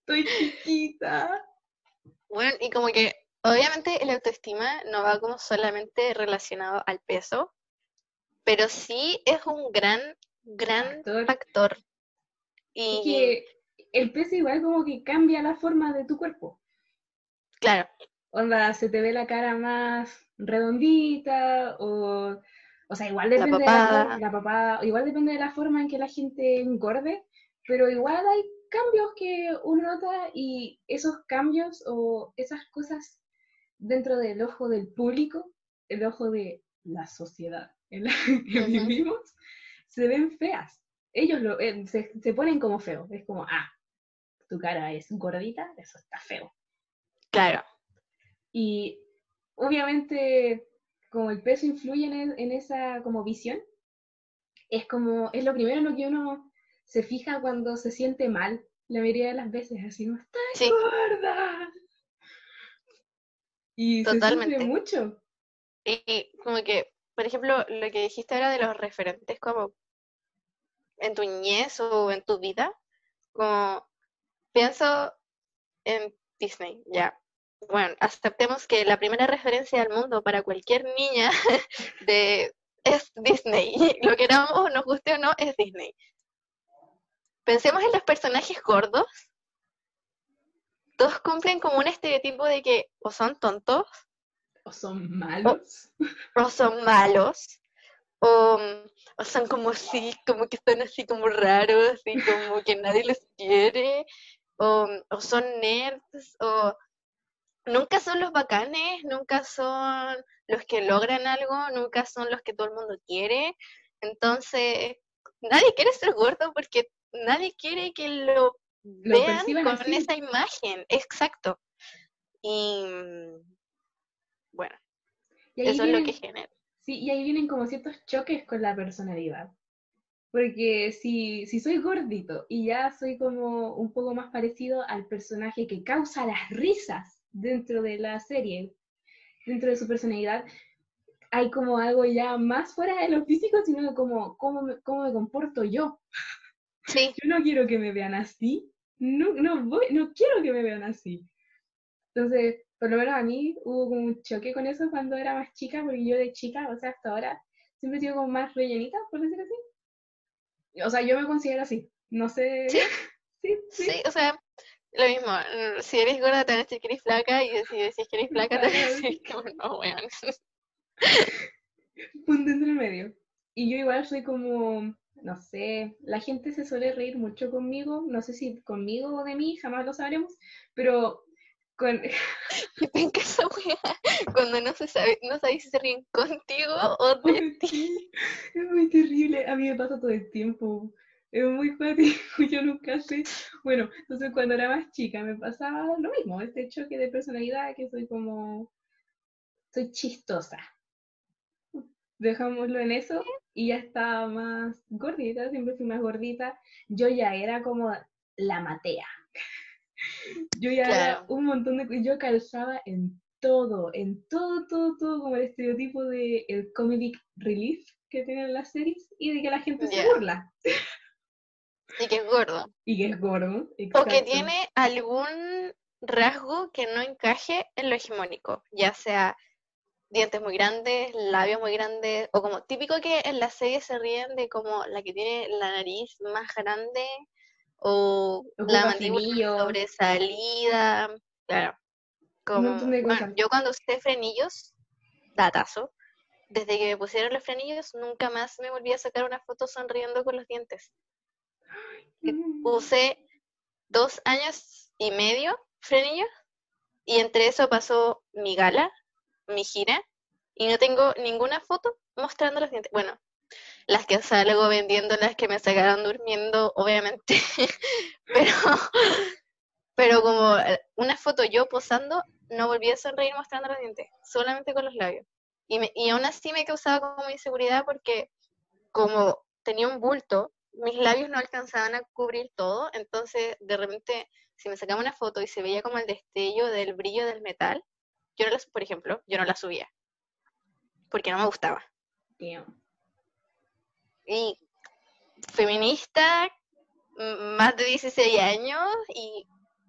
Estoy chiquita. Bueno, y como que obviamente el autoestima no va como solamente relacionado al peso, pero sí es un gran, gran Factor. factor. Es Y que el peso igual como que cambia la forma de tu cuerpo. claro, onda, se te ve la cara más redondita, o, o sea, igual La depende de la, for- la papada, igual depende de la forma en que la gente engorde, pero igual hay cambios que uno nota y esos cambios o esas cosas dentro del ojo del público, el ojo de la sociedad en la que vivimos, se ven feas. Ellos lo, eh, se, se ponen como feo. Es como, ah, tu cara es gordita, eso está feo. claro, Y obviamente, como el peso influye en, en esa como visión, es como, es lo primero en lo que uno se fija cuando se siente mal, la mayoría de las veces, así, no está sí, gorda. Y se Totalmente. sufre mucho. y, y como que, por ejemplo, lo que dijiste ahora de los referentes como en tu niñez o en tu vida, como pienso en Disney, ya. Bueno, aceptemos que la primera referencia al mundo para cualquier niña [LAUGHS] de es Disney. [LAUGHS] Lo queramos o nos guste o no, es Disney. Pensemos en los personajes gordos. Todos cumplen como un estereotipo de que o son tontos, O son malos. o son malos, o, o son como así, como que están así como raros, así como que nadie les quiere, o, o son nerds, o nunca son los bacanes, nunca son los que logran algo, nunca son los que todo el mundo quiere. Entonces, nadie quiere ser gordo porque nadie quiere que lo Lo vean con así. esa imagen, exacto. Y bueno, Y Eso es lo que genera. Sí, y ahí vienen como ciertos choques con la personalidad. Porque si, si soy gordito y ya soy como un poco más parecido al personaje que causa las risas dentro de la serie, dentro de su personalidad, hay como algo ya más fuera de lo físico, sino como cómo me, cómo me comporto yo. Sí, [LAUGHS] Yo no quiero que me vean así, no, no, voy, no quiero que me vean así. Entonces, por lo menos a mí hubo como un choque con eso cuando era más chica, porque yo de chica, o sea, hasta ahora, siempre he sido como más rellenita, por decir así. O sea, yo me considero así. No sé. [LAUGHS] Sí. sí, sí. sí, o sea, lo mismo. mm, Si eres gorda, te van a decir que eres flaca, y si decís que eres flaca, te van a decir como no, weón. [LAUGHS] Punto entre medio. Y yo igual soy como, no sé, la gente se suele reír mucho conmigo, no sé si conmigo o de mí, jamás lo sabremos, pero con, [LAUGHS] esa wea. Cuando no se sabe, no sabes si se ríen contigo [LAUGHS] o de ti. Es muy terrible. A mí me pasa todo el tiempo. Es muy cuático, [LAUGHS] yo nunca sé. Bueno, entonces cuando era más chica me pasaba lo mismo, este choque de personalidad que soy como, soy chistosa. Dejámoslo en eso y ya estaba más gordita, siempre fui más gordita. Yo ya era como la matea. [LAUGHS] Yo ya era un montón de... Yo calzaba en todo, en todo, todo, todo, como el estereotipo de el comedic relief que tienen las series y de que la gente se burla Y que es gordo. y que es gordo. O que tiene algún rasgo que no encaje en lo hegemónico, ya sea dientes muy grandes, labios muy grandes, o como típico que en las series se ríen de como la que tiene la nariz más grande o Ocupa la mandíbula sobresalida, claro. Como, bueno, yo cuando usé frenillos, datazo, desde que me pusieron los frenillos, nunca más me volví a sacar una foto sonriendo con los dientes. Usé dos años y medio frenillos y entre eso pasó mi gala, mi gira y no tengo ninguna foto mostrando los dientes. Bueno, las que salgo vendiendo, las que me sacaron durmiendo, obviamente, [LAUGHS] pero, pero como eh, una foto yo posando, no volví a sonreír mostrando los dientes, solamente con los labios. Y, y aún así me causaba como inseguridad porque como tenía un bulto, mis labios no alcanzaban a cubrir todo, entonces de repente si me sacaba una foto y se veía como el destello del brillo del metal, yo no las, por ejemplo, yo no la subía, porque no me gustaba. Damn. Y feminista, m- más de 16 años y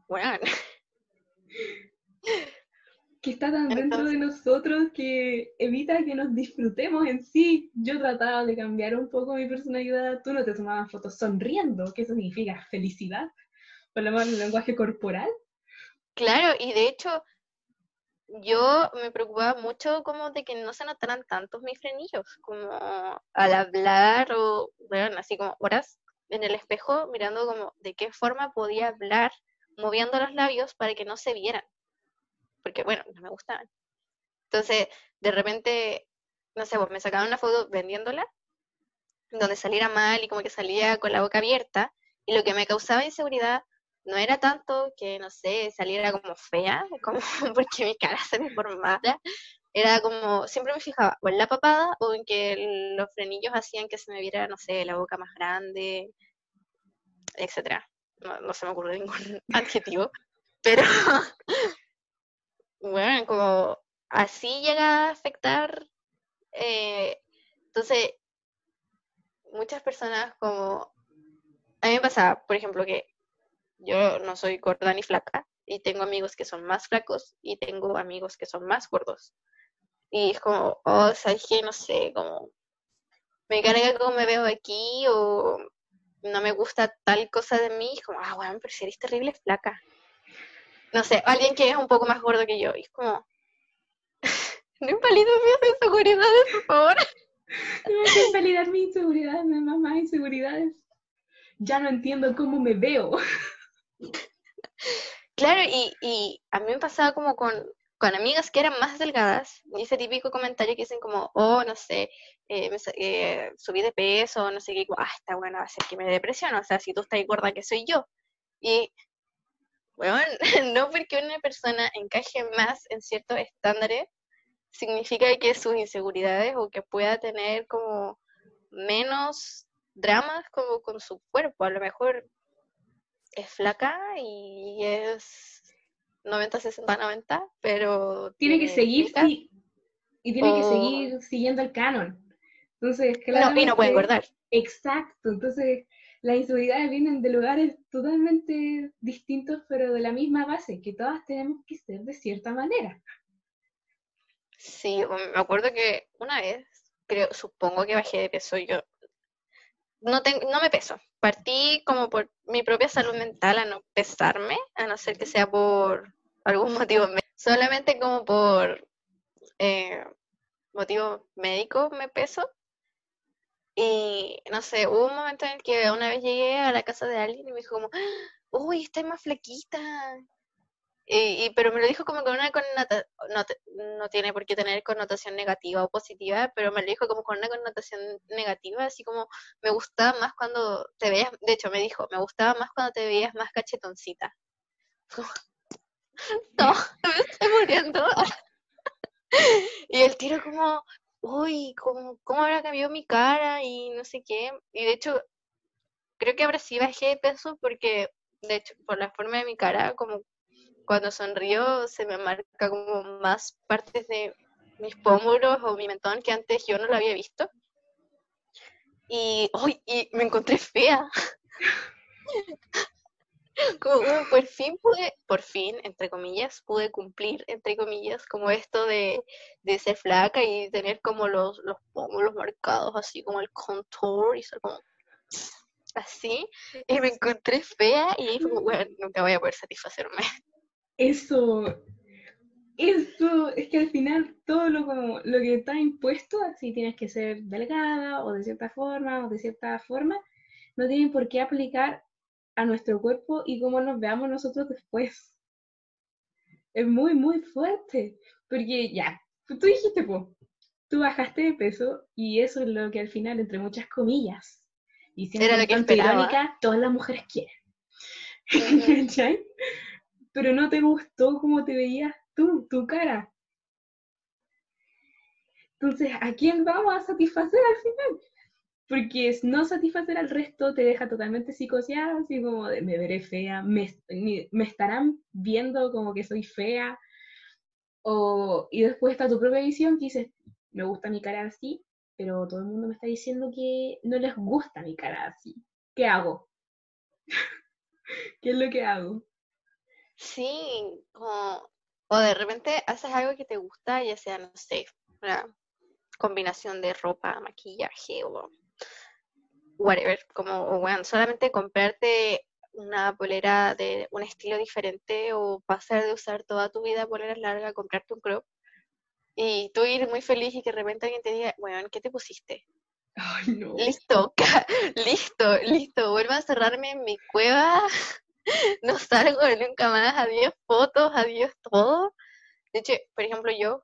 bueno, [LAUGHS] que está tan dentro de nosotros que evita que nos disfrutemos en sí. Yo trataba de cambiar un poco mi personalidad. Tú no te tomabas fotos sonriendo, que eso significa felicidad, por lo menos en el lenguaje corporal. Claro, y de hecho, yo me preocupaba mucho como de que no se notaran tantos mis frenillos, como al hablar o, bueno, así como horas en el espejo mirando como de qué forma podía hablar moviendo los labios para que no se vieran, porque bueno, no me gustaban. Entonces, de repente, no sé, pues me sacaban una foto vendiéndola, donde saliera mal y como que salía con la boca abierta, y lo que me causaba inseguridad no era tanto que, no sé, saliera como fea, [LAUGHS] como porque mi cara se me formara, era como, siempre me fijaba o en la papada o en que los frenillos hacían que se me viera, no sé, la boca más grande, etcétera. No, no se me ocurre ningún [LAUGHS] adjetivo, pero [LAUGHS] bueno, como así llega a afectar, eh, entonces muchas personas como, a mí me pasaba, por ejemplo, que yo no soy gorda ni flaca y tengo amigos que son más flacos y tengo amigos que son más gordos. Y es como, oh, ¿sabes qué? No sé, como me carga cómo me veo aquí o no me gusta tal cosa de mí. Es como, ah, bueno, pero si eres terrible flaca. No sé, alguien que es un poco más gordo que yo. Y es como, [LAUGHS] no invalido mis inseguridades, por favor. [LAUGHS] No me hacen validar mis inseguridades, dan más inseguridades. Ya no entiendo cómo me veo. [LAUGHS] Claro, y, y a mí me pasaba como con, con amigas que eran más delgadas, y ese típico comentario que dicen como, oh, no sé, eh, me eh, subí de peso, no sé qué, ah, está bueno, va a que me depresión, o sea, si tú estás gorda que soy yo. Y, bueno, [LAUGHS] no porque una persona encaje más en ciertos estándares, significa que sus inseguridades o que pueda tener como menos dramas como con su cuerpo. A lo mejor es flaca y es 90, 60, 90, pero... Tiene que seguir y tiene que seguir siguiendo el canon. Entonces, no, y no puede engordar. Exacto, entonces las inseguridades vienen de lugares totalmente distintos, pero de la misma base, que todas tenemos que ser de cierta manera. Sí, me acuerdo que una vez, creo, supongo que bajé de peso yo. No, no me peso. Partí como por mi propia salud mental a no pesarme, a no ser que sea por algún [LAUGHS] motivo, solamente como por eh, motivo médico me peso. Y no sé, hubo un momento en el que una vez llegué a la casa de alguien y me dijo como, uy, estás más flaquita. Y, y- pero me lo dijo como con una connotación, no, no tiene por qué tener connotación negativa o positiva, pero me lo dijo como con una connotación negativa, así como me gustaba más cuando te veías, de hecho me dijo, me gustaba más cuando te veías más cachetoncita. [LAUGHS] No, me estoy muriendo. [LAUGHS] Y el tiro como, uy, ¿cómo, cómo habrá cambiado mi cara? Y no sé qué. Y de hecho, creo que ahora sí bajé de peso porque, de hecho, por la forma de mi cara, como cuando sonrío se me marca como más partes de mis pómulos o mi mentón que antes yo no lo había visto. Y, y me encontré fea. [LAUGHS] Como, como por fin pude, por fin, entre comillas, pude cumplir, entre comillas, como esto de, de ser flaca y tener como los, los pómulos marcados, así como el contour y ser como así. Y me encontré fea y bueno, nunca voy a poder satisfacerme. Eso, eso, es que al final todo lo, como, lo que está impuesto, así tienes que ser delgada o de cierta forma o de cierta forma, no tienen por qué aplicar a nuestro cuerpo y cómo nos veamos nosotros después. Es muy, muy fuerte, porque ya, tú dijiste, po, tú bajaste de peso y eso es lo que al final, entre muchas comillas, y siendo Era lo que irónica, todas las mujeres quieren. [LAUGHS] Pero no te gustó cómo te veías tú, tu cara. Entonces, ¿a quién vamos a satisfacer al final? Porque no satisfacer al resto te deja totalmente psicoseada, así como de me veré fea, me, me estarán viendo como que soy fea. O, y después está tu propia visión que dices, me gusta mi cara así, pero todo el mundo me está diciendo que no les gusta mi cara así. ¿Qué hago? [LAUGHS] ¿Qué es lo que hago? Sí, como, o de repente haces algo que te gusta, ya sea, no sé, una combinación de ropa, maquillaje o whatever, como, o bueno, solamente comprarte una polera de un estilo diferente o pasar de usar toda tu vida poleras largas, comprarte un crop y tú ir muy feliz y que de repente alguien te diga, bueno, ¿qué te pusiste? Ay, no. Listo, [LAUGHS] listo, listo, vuelvo a cerrarme en mi cueva, [LAUGHS] no salgo nunca más, adiós fotos, adiós todo. De hecho, por ejemplo, yo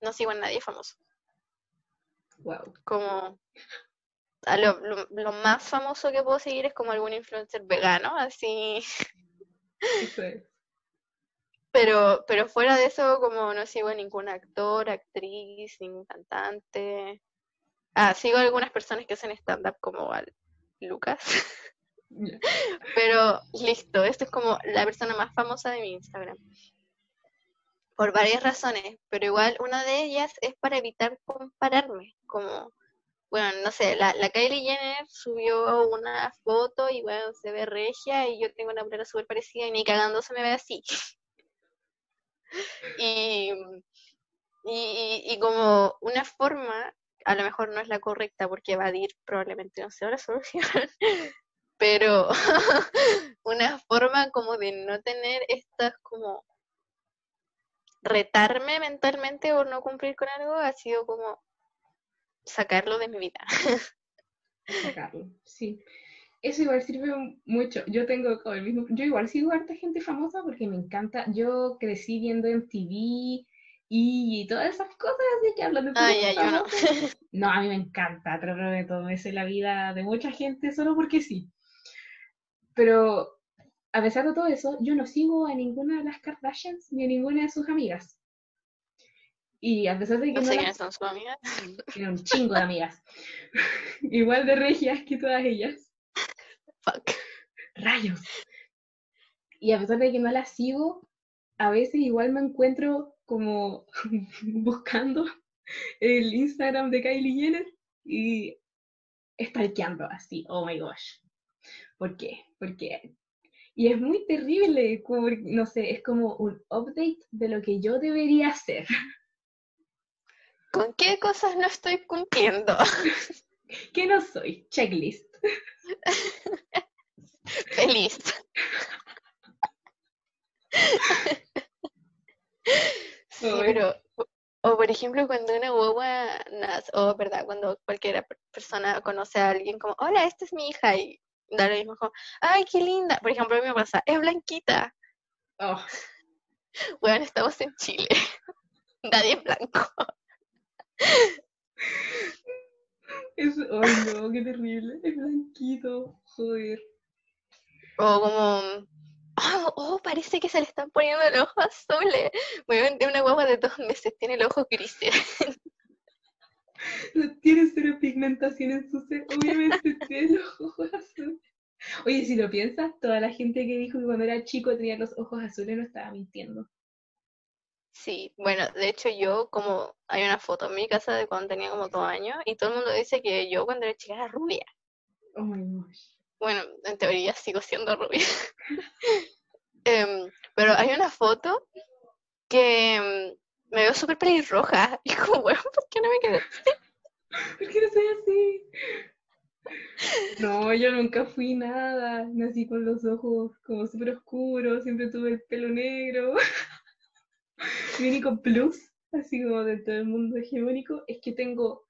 no sigo a nadie famoso, Wow. como a lo, lo- lo más famoso que puedo seguir es como algún influencer vegano, así, Eso es. pero, pero fuera de eso, como no sigo a ningún actor, actriz, ningún cantante. Ah, sigo a algunas personas que hacen stand-up como al Lucas. [LAUGHS] Pero listo, esto es como la persona más famosa de mi Instagram. Por varias razones, pero igual una de ellas es para evitar compararme. Como, bueno, no sé, la, la Kylie Jenner subió una foto y bueno, se ve regia y yo tengo una polera súper parecida y ni cagando se me ve así. [LAUGHS] Y, y, y como una forma, a lo mejor no es la correcta porque evadir probablemente no sea la solución, pero [LAUGHS] una forma como de no tener estas como retarme mentalmente o no cumplir con algo ha sido como sacarlo de mi vida. [LAUGHS] sacarlo, sí. Eso igual sirve mucho. Yo tengo como el mismo, yo igual sigo harta gente famosa porque me encanta. Yo crecí viendo MTV y todas esas cosas así que hablan de puros ya, yo no. No, a mí me encanta, te lo prometo. Me sé la vida de mucha gente solo porque sí. Pero a pesar de todo eso, yo no sigo a ninguna de las Kardashians ni a ninguna de sus amigas. Y a pesar de que No no, sé las- son sus amigas. tiene un chingo de amigas, [LAUGHS] igual de regias que todas ellas. Fuck. Rayos. Y a pesar de que no las sigo, a veces igual me encuentro como [LAUGHS] buscando el Instagram de Kylie Jenner y stalkeando así, oh my gosh. ¿Por qué? ¿Por qué? Y es muy terrible, como, no sé, es como un update de lo que yo debería hacer. [LAUGHS] ¿Con qué cosas no estoy cumpliendo? [LAUGHS] ¿Qué no soy? Checklist. Feliz. [LAUGHS] Sí, pero, o, o por ejemplo, cuando una guagua nace, o verdad, cuando cualquier persona conoce a alguien como, hola, esta es mi hija, y da lo mismo como, ay, qué linda. Por ejemplo, a mí me pasa, es blanquita. Oh, [LAUGHS] Bueno, estamos en Chile. [LAUGHS] Nadie es blanco. es, ay no, qué terrible. Es blanquito, joder. O como, oh, oh, parece que se le están poniendo los ojos azules. Bueno, de una guagua de dos meses tiene los ojos grises. [LAUGHS] No tiene cero pigmentación en su ser, obviamente [LAUGHS] tiene los ojos azules. Oye, si lo piensas, toda la gente que dijo que cuando era chico tenía los ojos azules no estaba mintiendo. Sí, bueno, de hecho yo como hay una foto en mi casa de cuando tenía como dos años y todo el mundo dice que yo cuando era chica era rubia. Oh my gosh. Bueno, en teoría sigo siendo rubia. [LAUGHS] Em, pero hay una foto que em, me veo súper pelirroja [LAUGHS] y como, bueno, ¿por qué no me quedé? ¿Por qué no soy así? No, yo nunca fui nada. Nací con los ojos como súper oscuros, siempre tuve el pelo negro. [LAUGHS] Mi único plus, así como de todo el mundo hegemónico, es que tengo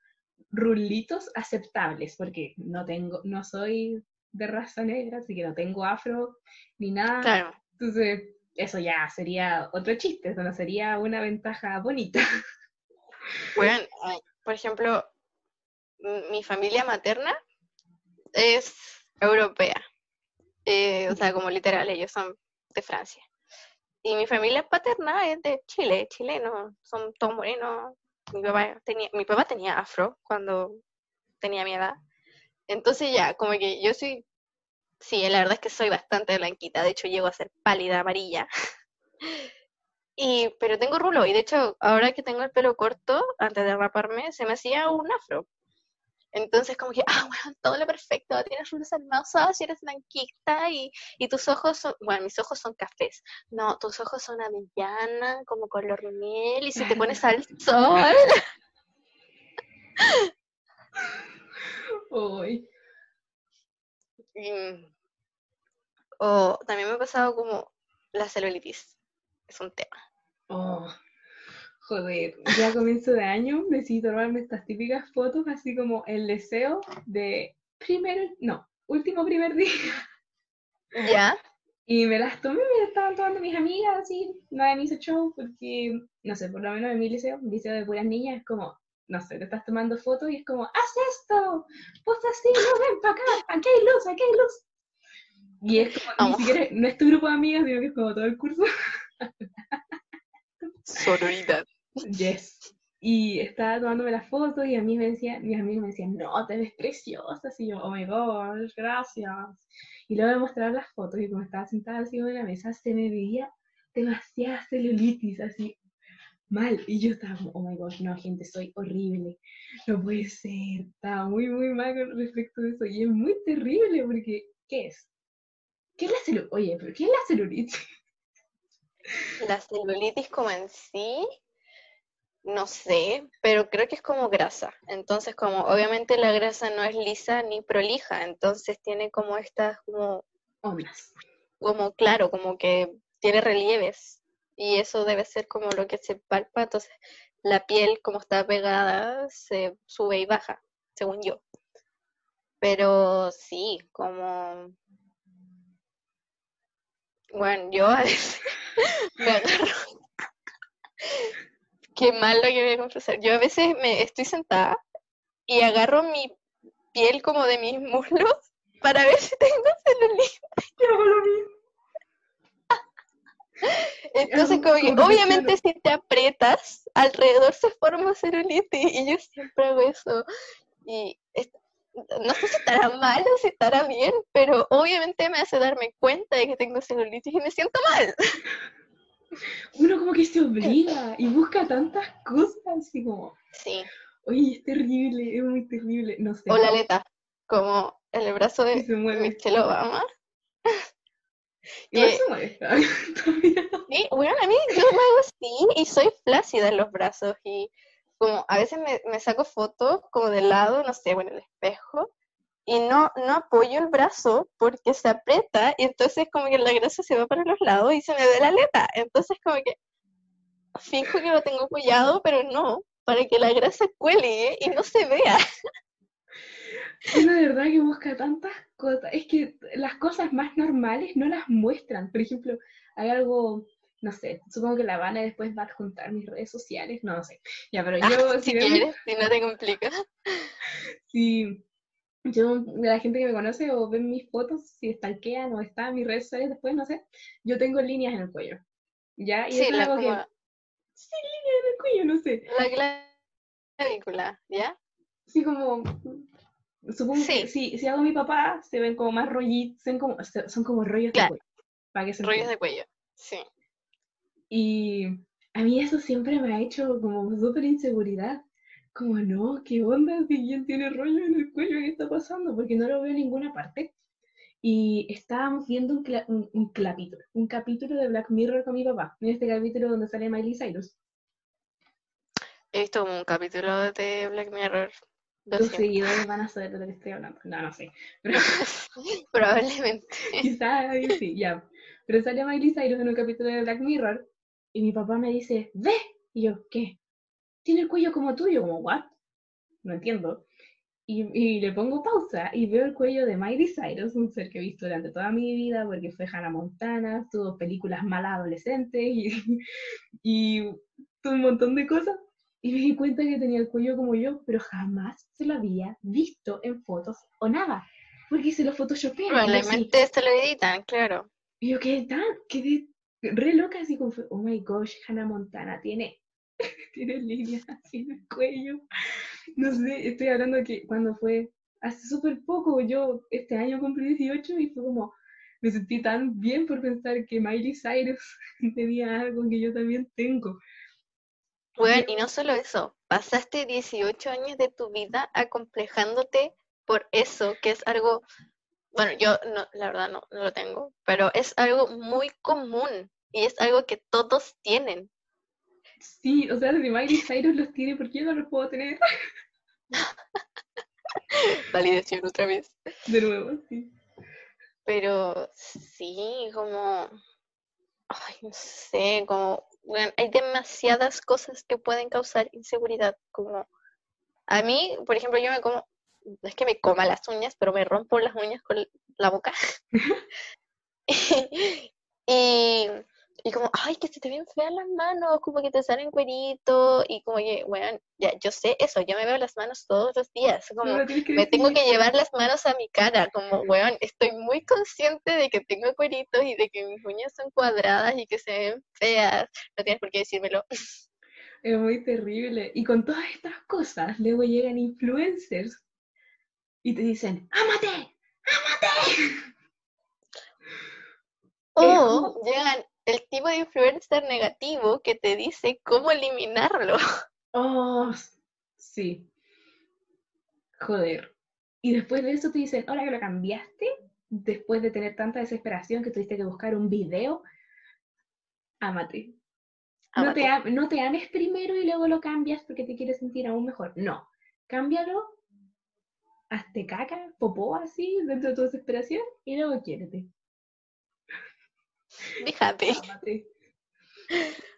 rulitos aceptables, porque no tengo, no soy de raza negra, así que no tengo afro ni nada. Claro, Entonces, eso ya sería otro chiste, eso no sería una ventaja bonita. [LAUGHS] bueno, por ejemplo, mi familia materna es europea. Eh, o sea, como literal, ellos son de Francia. Y mi familia paterna es de Chile, chileno, son todos morenos. Mi papá tenía, mi papá tenía afro cuando tenía mi edad. Entonces ya, como que yo soy, sí, la verdad es que soy bastante blanquita, de hecho llego a ser pálida, amarilla. [LAUGHS] Y, pero tengo rulo, y de hecho, ahora que tengo el pelo corto, antes de raparme, se me hacía un afro. Entonces, como que, ah, bueno, todo lo perfecto, tienes rulos hermosos, y eres blanquita, y, y tus ojos son, bueno, mis ojos son cafés. No, tus ojos son avellana, como color miel, y si te pones al [LAUGHS] sol, Uy. Y- o también me ha pasado como la celulitis, es un tema. Oh, joder, ya a comienzo de año decidí tomarme estas típicas fotos, así como el deseo de primer, no, último primer día. ¿Ya? Y me las tomé, me las estaban tomando mis amigas, así, nadie me hizo show, porque, no sé, por lo menos en mi liceo, mi liceo de puras niñas, es como, no sé, te estás tomando fotos y es como, haz esto, pues así, no, ven para acá, aquí hay luz, aquí hay luz. Y es como, Vamos. ni siquiera, no es tu grupo de amigas, sino que es como todo el curso. Sororidad. Yes. Y estaba tomándome las fotos y a mí me decían, mis amigos me decían, no, te ves preciosa. Así yo, oh my gosh, gracias. Y luego me mostraron las fotos y como estaba sentada así en la mesa, se me veía demasiada celulitis, así mal. Y yo estaba como, oh my gosh, no, gente, soy horrible. No puede ser. Estaba muy, muy mal con respecto a eso. Y es muy terrible porque, ¿qué es? ¿Qué es la celulitis? Oye, pero ¿qué es la celulitis? [LAUGHS] La celulitis como en sí, no sé, pero creo que es como grasa. Entonces, como obviamente la grasa no es lisa ni prolija, entonces tiene como estas, como, Ondas. como claro, como que tiene relieves. Y eso debe ser como lo que se palpa. Entonces, la piel, como está pegada, se sube y baja, según yo. Pero sí, como. Bueno, yo [LAUGHS] a veces me agarro. Qué mal lo que voy a confesar. Yo a veces me estoy sentada y agarro mi piel como de mis muslos para ver si tengo celulitis. Yo hago lo mismo. [LAUGHS] Entonces, como que obviamente si te aprietas, alrededor se forma celulitis y yo siempre hago eso. Y es- no sé si estará mal o si estará bien, pero obviamente me hace darme cuenta de que tengo celulitis y me siento mal. [LAUGHS] Uno como que se obliga y busca tantas cosas, así como, Sí, oye, es terrible, es muy terrible, no sé. o la aleta, como el brazo de. Michelle Obama. Igual que- se molesta. [LAUGHS] Sí, bueno, a mí yo me hago así y soy flácida en los brazos y como a veces me, me saco fotos como de lado, no sé, bueno, el espejo y no, no apoyo el brazo porque se aprieta y entonces como que la grasa se va para los lados y se me ve la aleta. Entonces como que fijo que lo tengo apoyado, pero no, para que la grasa cuelgue y no se vea. [LAUGHS] [LAUGHS] Uno de verdad que busca tantas cosas. Es que las cosas más normales no las muestran. Por ejemplo, hay algo, no sé, supongo que la Habana después va a adjuntar mis redes sociales, no, sé. Ya, pero yo, Ah, si si quieres, si no te complica. [LAUGHS] si yo, la gente que me conoce o ven mis fotos, si stalkean o están en mis redes sociales después, no sé, yo tengo líneas en el cuello. ¿Ya? Y Sí, es la, algo como que... Sí, líneas en el cuello, no sé. la clavícula, ¿ya? Sí, como. Supongo Sí. que si, si hago mi papá, se ven como más rollitos, son como, son como rollos Claro. de cuello. Para que se Rollos de cuello, sí. Y a mí eso siempre me ha hecho como súper inseguridad. Como, no, ¿qué onda? Si quién tiene rollo en el cuello, ¿qué está pasando? Porque no lo veo en ninguna parte. Y estábamos viendo un, cla- un, un capítulo, un capítulo de Black Mirror con mi papá. En este capítulo donde sale Miley Cyrus. He visto un capítulo de Black Mirror. Tus seguidores van a saber de lo que estoy hablando. No, no sé. [LAUGHS] Pero [LAUGHS] Probablemente. Quizás sí, ya. Pero sale Miley Cyrus en un capítulo de Black Mirror y mi papá me dice, ¡ve! Y yo, ¿qué? Tiene el cuello como tuyo, como, ¿what? No entiendo. Y, y le pongo pausa y veo el cuello de Miley Cyrus, un ser que he visto durante toda mi vida porque fue Hannah Montana, tuvo películas malas adolescentes y, [LAUGHS] y tuvo un montón de cosas. Y me di cuenta que tenía el cuello como yo, pero jamás se lo había visto en fotos o nada. Porque se lo photoshopean. así, Probablemente se lo editan, claro. y yo quedé tan, quedé re loca así como, oh my gosh, Hannah Montana tiene, [LAUGHS] tiene líneas así en el cuello. No sé, estoy hablando de que cuando fue hace súper poco, yo este año cumplí 18 y fue como, me sentí tan bien por pensar que Miley Cyrus [LAUGHS] tenía algo que yo también tengo. Bueno, y no solo eso, pasaste 18 años de tu vida acomplejándote por eso, que es algo, bueno, yo no, la verdad no, no lo tengo, pero es algo muy común y es algo que todos tienen. Sí, o sea, si Miley Cyrus los tiene, ¿por qué yo no los puedo tener? [LAUGHS] Validación otra vez. De nuevo, sí. Pero sí, como, ay, no sé, como, bueno, hay demasiadas cosas que pueden causar inseguridad, como, a mí, por ejemplo, yo me como, no es que me coma las uñas, pero me rompo las uñas con la boca. [LAUGHS] [LAUGHS] y, y como, ay, que se te ven feas las manos, como que te salen cueritos, y como que, bueno, ya, yo sé eso, yo me veo las manos todos los días, como, No que me tengo que llevar las manos a mi cara, como, weón, estoy muy consciente de que tengo cueritos y de que mis uñas son cuadradas y que se ven feas. No tienes por qué decírmelo. Es muy terrible. Y con todas estas cosas, luego llegan influencers y te dicen, ¡ámate! ¡ámate! O llegan el tipo de influencer negativo que te dice cómo eliminarlo. Oh, sí. Joder. Y después de eso te dicen, ahora que lo cambiaste, después de tener tanta desesperación que tuviste que buscar un video, ámate. No te, no te ames primero y luego lo cambias porque te quieres sentir aún mejor. No, cámbialo, hazte caca, popó así, dentro de tu desesperación y luego quiérete. Happy. Ámate.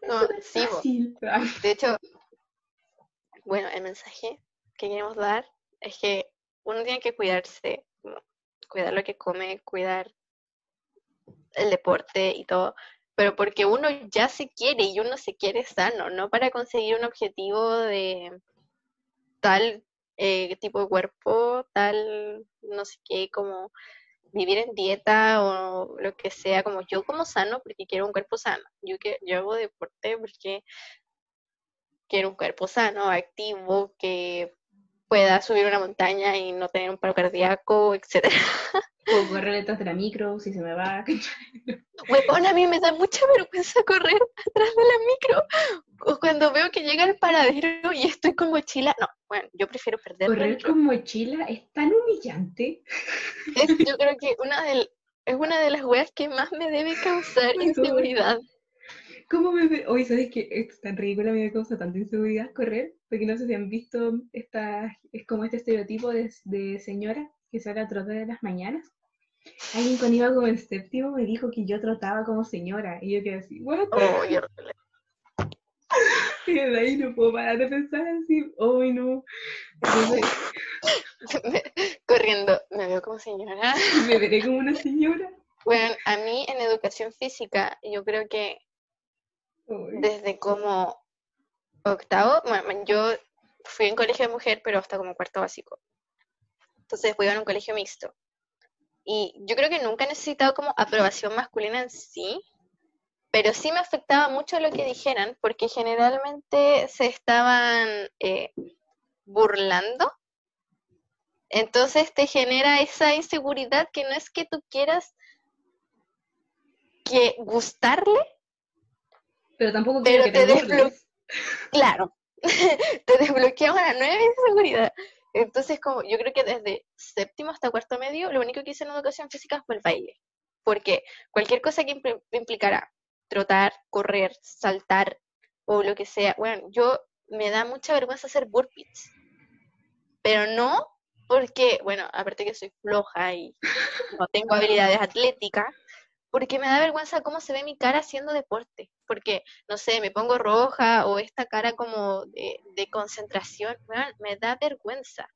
No, sí. De hecho, bueno, el mensaje que queremos dar es que uno tiene que cuidarse, cuidar lo que come, cuidar el deporte y todo, pero porque uno ya se quiere y uno se quiere sano, no para conseguir un objetivo de tal eh, tipo de cuerpo, tal no sé qué, como vivir en dieta o lo que sea, como yo como sano porque quiero un cuerpo sano. Yo, que, yo hago deporte porque quiero un cuerpo sano, activo, que pueda subir una montaña y no tener un paro cardíaco, etcétera. [LAUGHS] O correr detrás de la micro, si se me va. [LAUGHS] Huevón, a mí me da mucha vergüenza correr atrás de la micro. O cuando veo que llega el paradero y estoy con mochila. No, bueno, yo prefiero perder Correr con mochila es tan humillante. Es, yo creo que una del- es una de las weas que más me debe causar Ay, inseguridad. ¿Cómo me ve? Oye, ¿sabes qué? Es tan ridícula, me causa tanta inseguridad correr, porque no sé si han visto esta, es como este estereotipo de, de señora que sale a trotar en las mañanas. Alguien cuando iba como en séptimo me dijo que yo trotaba como señora, y yo quedé así, ¿what? Oh, yo- [LAUGHS] Y de ahí no puedo parar de pensar así, ¡ay no! Entonces, [LAUGHS] corriendo, me veo como señora. me veré como una señora. Bueno, a mí en educación física, yo creo que desde como octavo, bueno, yo fui en colegio de mujer, pero hasta como cuarto básico. Entonces fui a un colegio mixto. Y yo creo que nunca he necesitado como aprobación masculina en sí, pero sí me afectaba mucho lo que dijeran, porque generalmente se estaban eh, burlando. Entonces te genera esa inseguridad que no es que tú quieras que gustarle, Pero tampoco Pero quiero que te te. Claro, [LAUGHS] te desbloquea una nueva inseguridad. Entonces, como yo creo que desde séptimo hasta cuarto medio, lo único que hice en educación física fue el baile. Porque cualquier cosa que impl- implicara trotar, correr, saltar o lo que sea, bueno, yo me da mucha vergüenza hacer burpees. Pero no porque, bueno, aparte que soy floja y no tengo habilidades atléticas, porque me da vergüenza cómo se ve mi cara haciendo deporte. Porque, no sé, me pongo roja o esta cara como de, de concentración, me da vergüenza.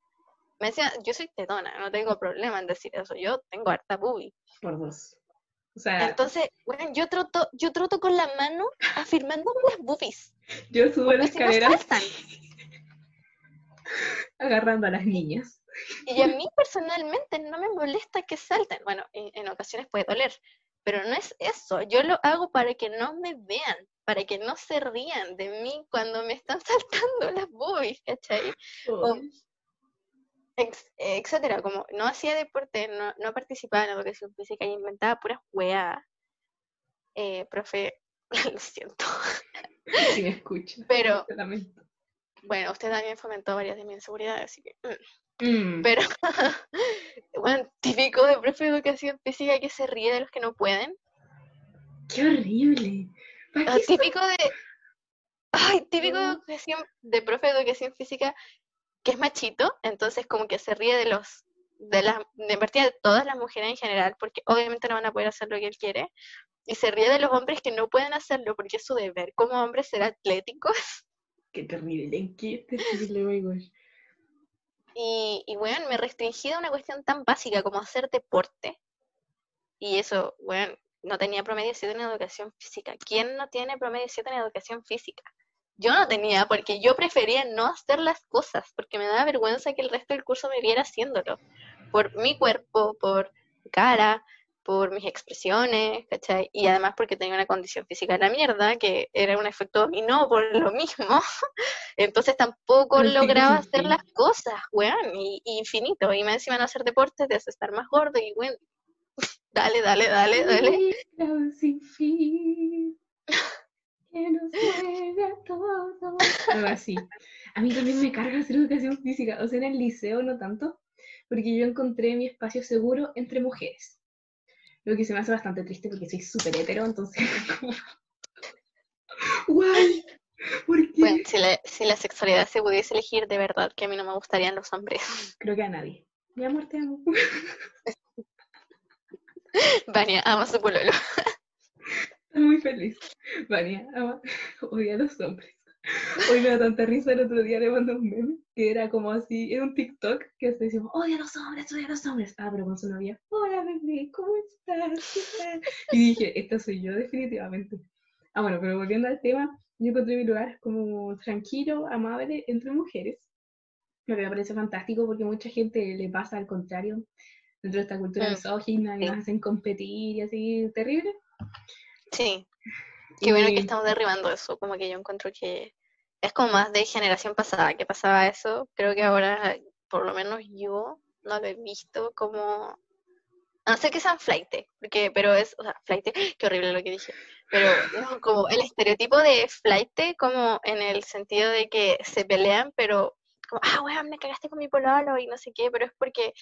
Me decía, yo soy tetona, no tengo problema en decir eso, yo tengo harta boobie. Por dos. O sea, Entonces, bueno, yo troto, yo troto con la mano afirmándome las boobies. yo subo la Porque si no escalera saltan. [LAUGHS] agarrando a las niñas. Y a mí personalmente no me molesta que salten. Bueno, en, en ocasiones puede doler, pero no es eso. Yo lo hago para que no me vean, para que no se rían de mí cuando me están [LAUGHS] saltando las boobies, ¿cachai? O- etcétera. Como no hacía deporte, no, no participaba en educación física y inventaba puras weas. Eh, profe, [LAUGHS] lo siento. Si me escucha. Pero. Bueno, usted también fomentó varias de mis inseguridades, así que... mm. Mm, Pero, [LAUGHS] bueno, típico de profe de educación física que se ríe de los que no pueden. ¡Qué horrible! ¿Para Ah, qué son- típico de. Ay, típico de educación, de profe de educación física que es machito, entonces como que se ríe de los. de las. de partida de todas las mujeres en general, porque obviamente no van a poder hacer lo que él quiere. Y se ríe de los hombres que no pueden hacerlo porque es su deber como hombre ser atléticos. ¡Qué terrible! ¡Qué terrible, oh gosh. Y, y bueno, me restringí a una cuestión tan básica como hacer deporte. Y eso, bueno, no tenía promedio 7 en educación física. ¿Quién no tiene promedio 7 en educación física? Yo no tenía, porque yo prefería no hacer las cosas, porque me daba vergüenza que el resto del curso me viera haciéndolo. Por mi cuerpo, por cara, por mis expresiones, ¿cachai? Y además porque tenía una condición física de la mierda, que era un efecto dominó por lo mismo. [LAUGHS] Entonces tampoco lograba hacer las cosas, weón, y, y infinito. Y encima no hacer deporte te hace estar más gordo y, weón, [LAUGHS] dale, dale, dale, dale. Sin fin. Que nos mueve a todos. Algo así. A mí también me carga hacer educación física. O sea, en el liceo no tanto, porque yo encontré mi espacio seguro entre mujeres. Lo que se me hace bastante triste porque soy súper hetero, entonces [LAUGHS] como... Guay. ¿Por qué? Bueno, si la, si la sexualidad se pudiese elegir, de verdad que a mí no me gustarían los hombres. [LAUGHS] Creo que a nadie. Mi amor, te amo. [LAUGHS] Vania ama su pololo. Estoy muy feliz. Vania, ama, odia a los hombres. Hoy me da tanta risa el otro día le mandé un meme que era como así, era un TikTok que se decía, odia a los hombres, odia a los hombres. Ah, pero con su novia, hola bebé, ¿cómo estás? ¿Qué tal?". Y dije, esta soy yo definitivamente. Ah, bueno, pero volviendo al tema, yo encontré mi lugar como tranquilo, amable, entre mujeres. Lo que me parece fantástico porque mucha gente le pasa al contrario. dentro de esta cultura Mm, misógina y sí. nos hacen competir y así, terrible. Sí. Qué bueno que estamos derribando eso, como que yo encuentro que es como más de generación pasada que pasaba eso. Creo que ahora, por lo menos yo, no lo he visto como... A no ser que sean flight, porque, pero es, o sea, flight, [GASPS] qué horrible lo que dije. Pero no, como el estereotipo de flight, como en el sentido de que se pelean, pero como, ah, weón, me cagaste con mi pololo y no sé qué, pero es porque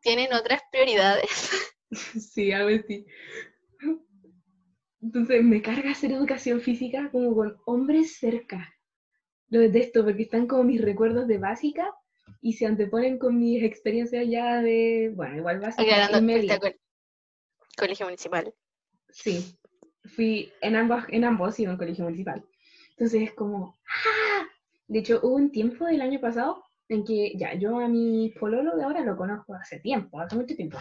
tienen otras prioridades. [LAUGHS] Sí, algo así. Entonces me carga hacer educación física como con hombres cerca. Lo detesto porque están como mis recuerdos de básica y se anteponen con mis experiencias ya de, bueno, igual básica y media. col- colegio municipal. Sí, fui en ambos, en ambos y en un colegio municipal. Entonces es como, ¡ah! De hecho, hubo un tiempo del año pasado en que ya, yo a mi pololo de ahora lo conozco hace tiempo, hace mucho tiempo.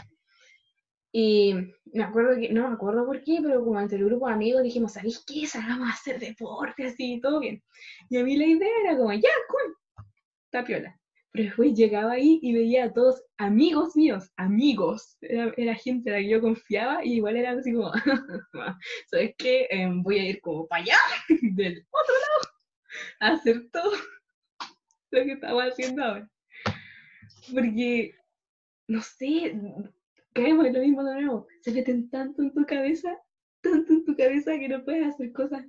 Y me acuerdo que, no me acuerdo por qué, pero como entre el grupo de amigos dijimos, ¿sabéis qué? Salgamos a hacer deporte, así, todo bien. Y a mí la idea era como, ya, cool, está piola. Pero después llegaba ahí y veía a todos amigos míos, amigos. Era, era gente a la que yo confiaba y igual era así como, [LAUGHS] ¿sabes qué? Em, voy a ir como para allá, [LAUGHS] del otro lado, a hacer todo lo que estaba haciendo ahora. Porque, no sé, caemos en lo mismo de nuevo. Se meten tanto en tu cabeza, tanto en tu cabeza que no puedes hacer cosas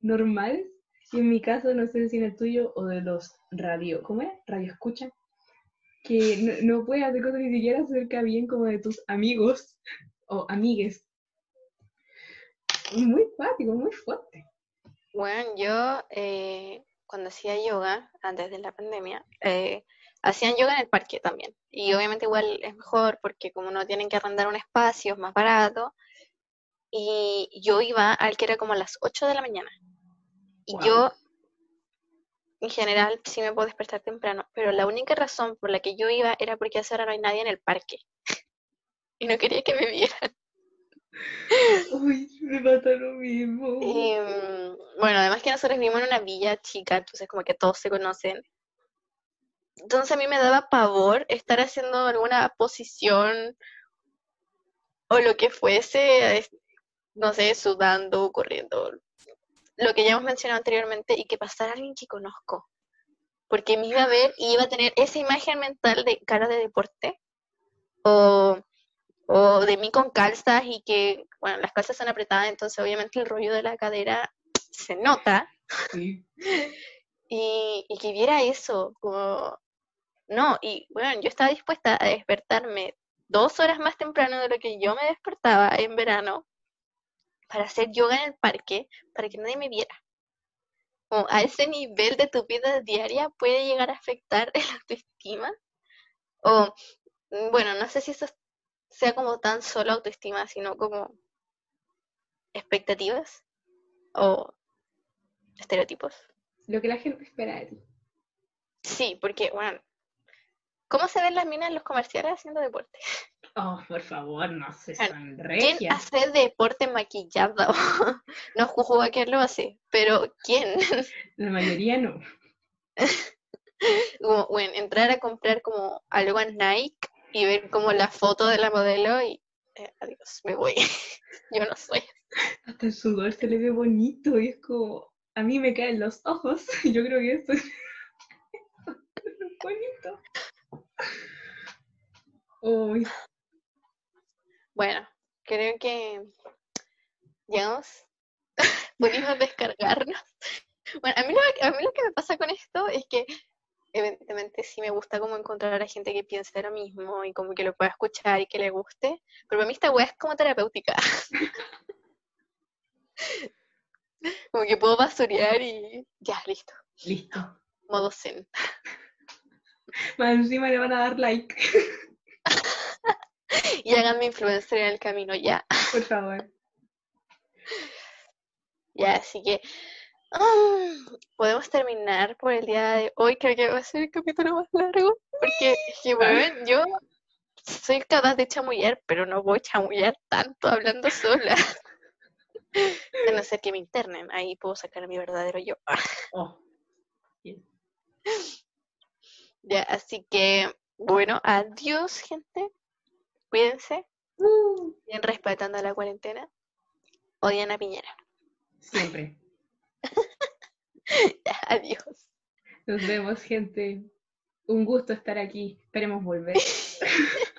normales. Y en mi caso, no sé si en el tuyo o de los radio, ¿cómo es? Radio escucha. Que no, no puedes hacer cosas ni siquiera acerca bien como de tus amigos o amigues. Muy cuático, muy fuerte. Bueno, yo eh, cuando hacía yoga, antes de la pandemia, eh, hacían yoga en el parque también. Y obviamente igual es mejor porque como no tienen que arrendar un espacio, es más barato. Y yo iba al que era como a las 8 de la mañana. Y yo, en general, sí me puedo despertar temprano, pero la única razón por la que yo iba era porque a esa hora no hay nadie en el parque. [LAUGHS] Y no quería que me vieran. Uy, me pasa lo mismo. Y, mm, bueno, además que nosotros vivimos en una villa chica, entonces como que todos se conocen. Entonces a mí me daba pavor estar haciendo alguna posición o lo que fuese, es- no sé, sudando, corriendo, lo que ya hemos mencionado anteriormente, y que pasara alguien que conozco. Porque me iba a ver y iba a tener esa imagen mental de cara de deporte o, o de mí con calzas y que, bueno, las calzas son apretadas, entonces obviamente el rollo de la cadera se nota Sí. [LAUGHS] y, y que viera eso, como, no, y bueno, yo estaba dispuesta a despertarme dos horas más temprano de lo que yo me despertaba en verano para hacer yoga en el parque, para que nadie me viera. Como a ese nivel de tu vida diaria puede llegar a afectar [LAUGHS] el autoestima. O, bueno, no sé si eso sea como tan solo autoestima, sino como expectativas o estereotipos. Lo que la gente espera de ti. Sí, porque, bueno, ¿cómo se ven las minas en los comerciales haciendo deporte? Oh, por favor, no se son ¿Quién hace deporte maquillado? [LAUGHS] No juzgo a quien lo hace, pero ¿quién? La mayoría no. [LAUGHS] Como, bueno, entrar a comprar como algo a Nike y ver como la foto de la modelo y eh, adiós, me voy. [LAUGHS] Yo no soy. Hasta el sudor se le ve bonito y es como, a mí me caen los ojos. Yo creo que esto es bonito. Uy, Bueno, creo que llegamos, [LAUGHS] pudimos descargarnos. Bueno, a mí, lo, a mí lo que me pasa con esto es que evidentemente sí me gusta como encontrar a gente que piense lo mismo y como que lo pueda escuchar y que le guste, pero para mí esta weá es como terapéutica. [LAUGHS] Como que puedo basurear y ya, listo, listo. modo zen. [LAUGHS] Más encima le van a dar like, [LAUGHS] Y háganme influencer en el camino ya. por favor. Ya, así que ah, podemos terminar por el día de hoy. Creo que va a ser el capítulo más largo. Porque, que, bueno, yo soy capaz de chamullar, pero no voy a chamullar tanto hablando sola. A no ser que me internen, ahí puedo sacar mi verdadero yo. Oh, Ya, así que, bueno, adiós, gente. Cuídense, Uh, bien respetando la cuarentena. Odian a Piñera. siempre. [LAUGHS] Ya, adiós. Nos vemos, gente. Un gusto estar aquí. Esperemos volver. [LAUGHS]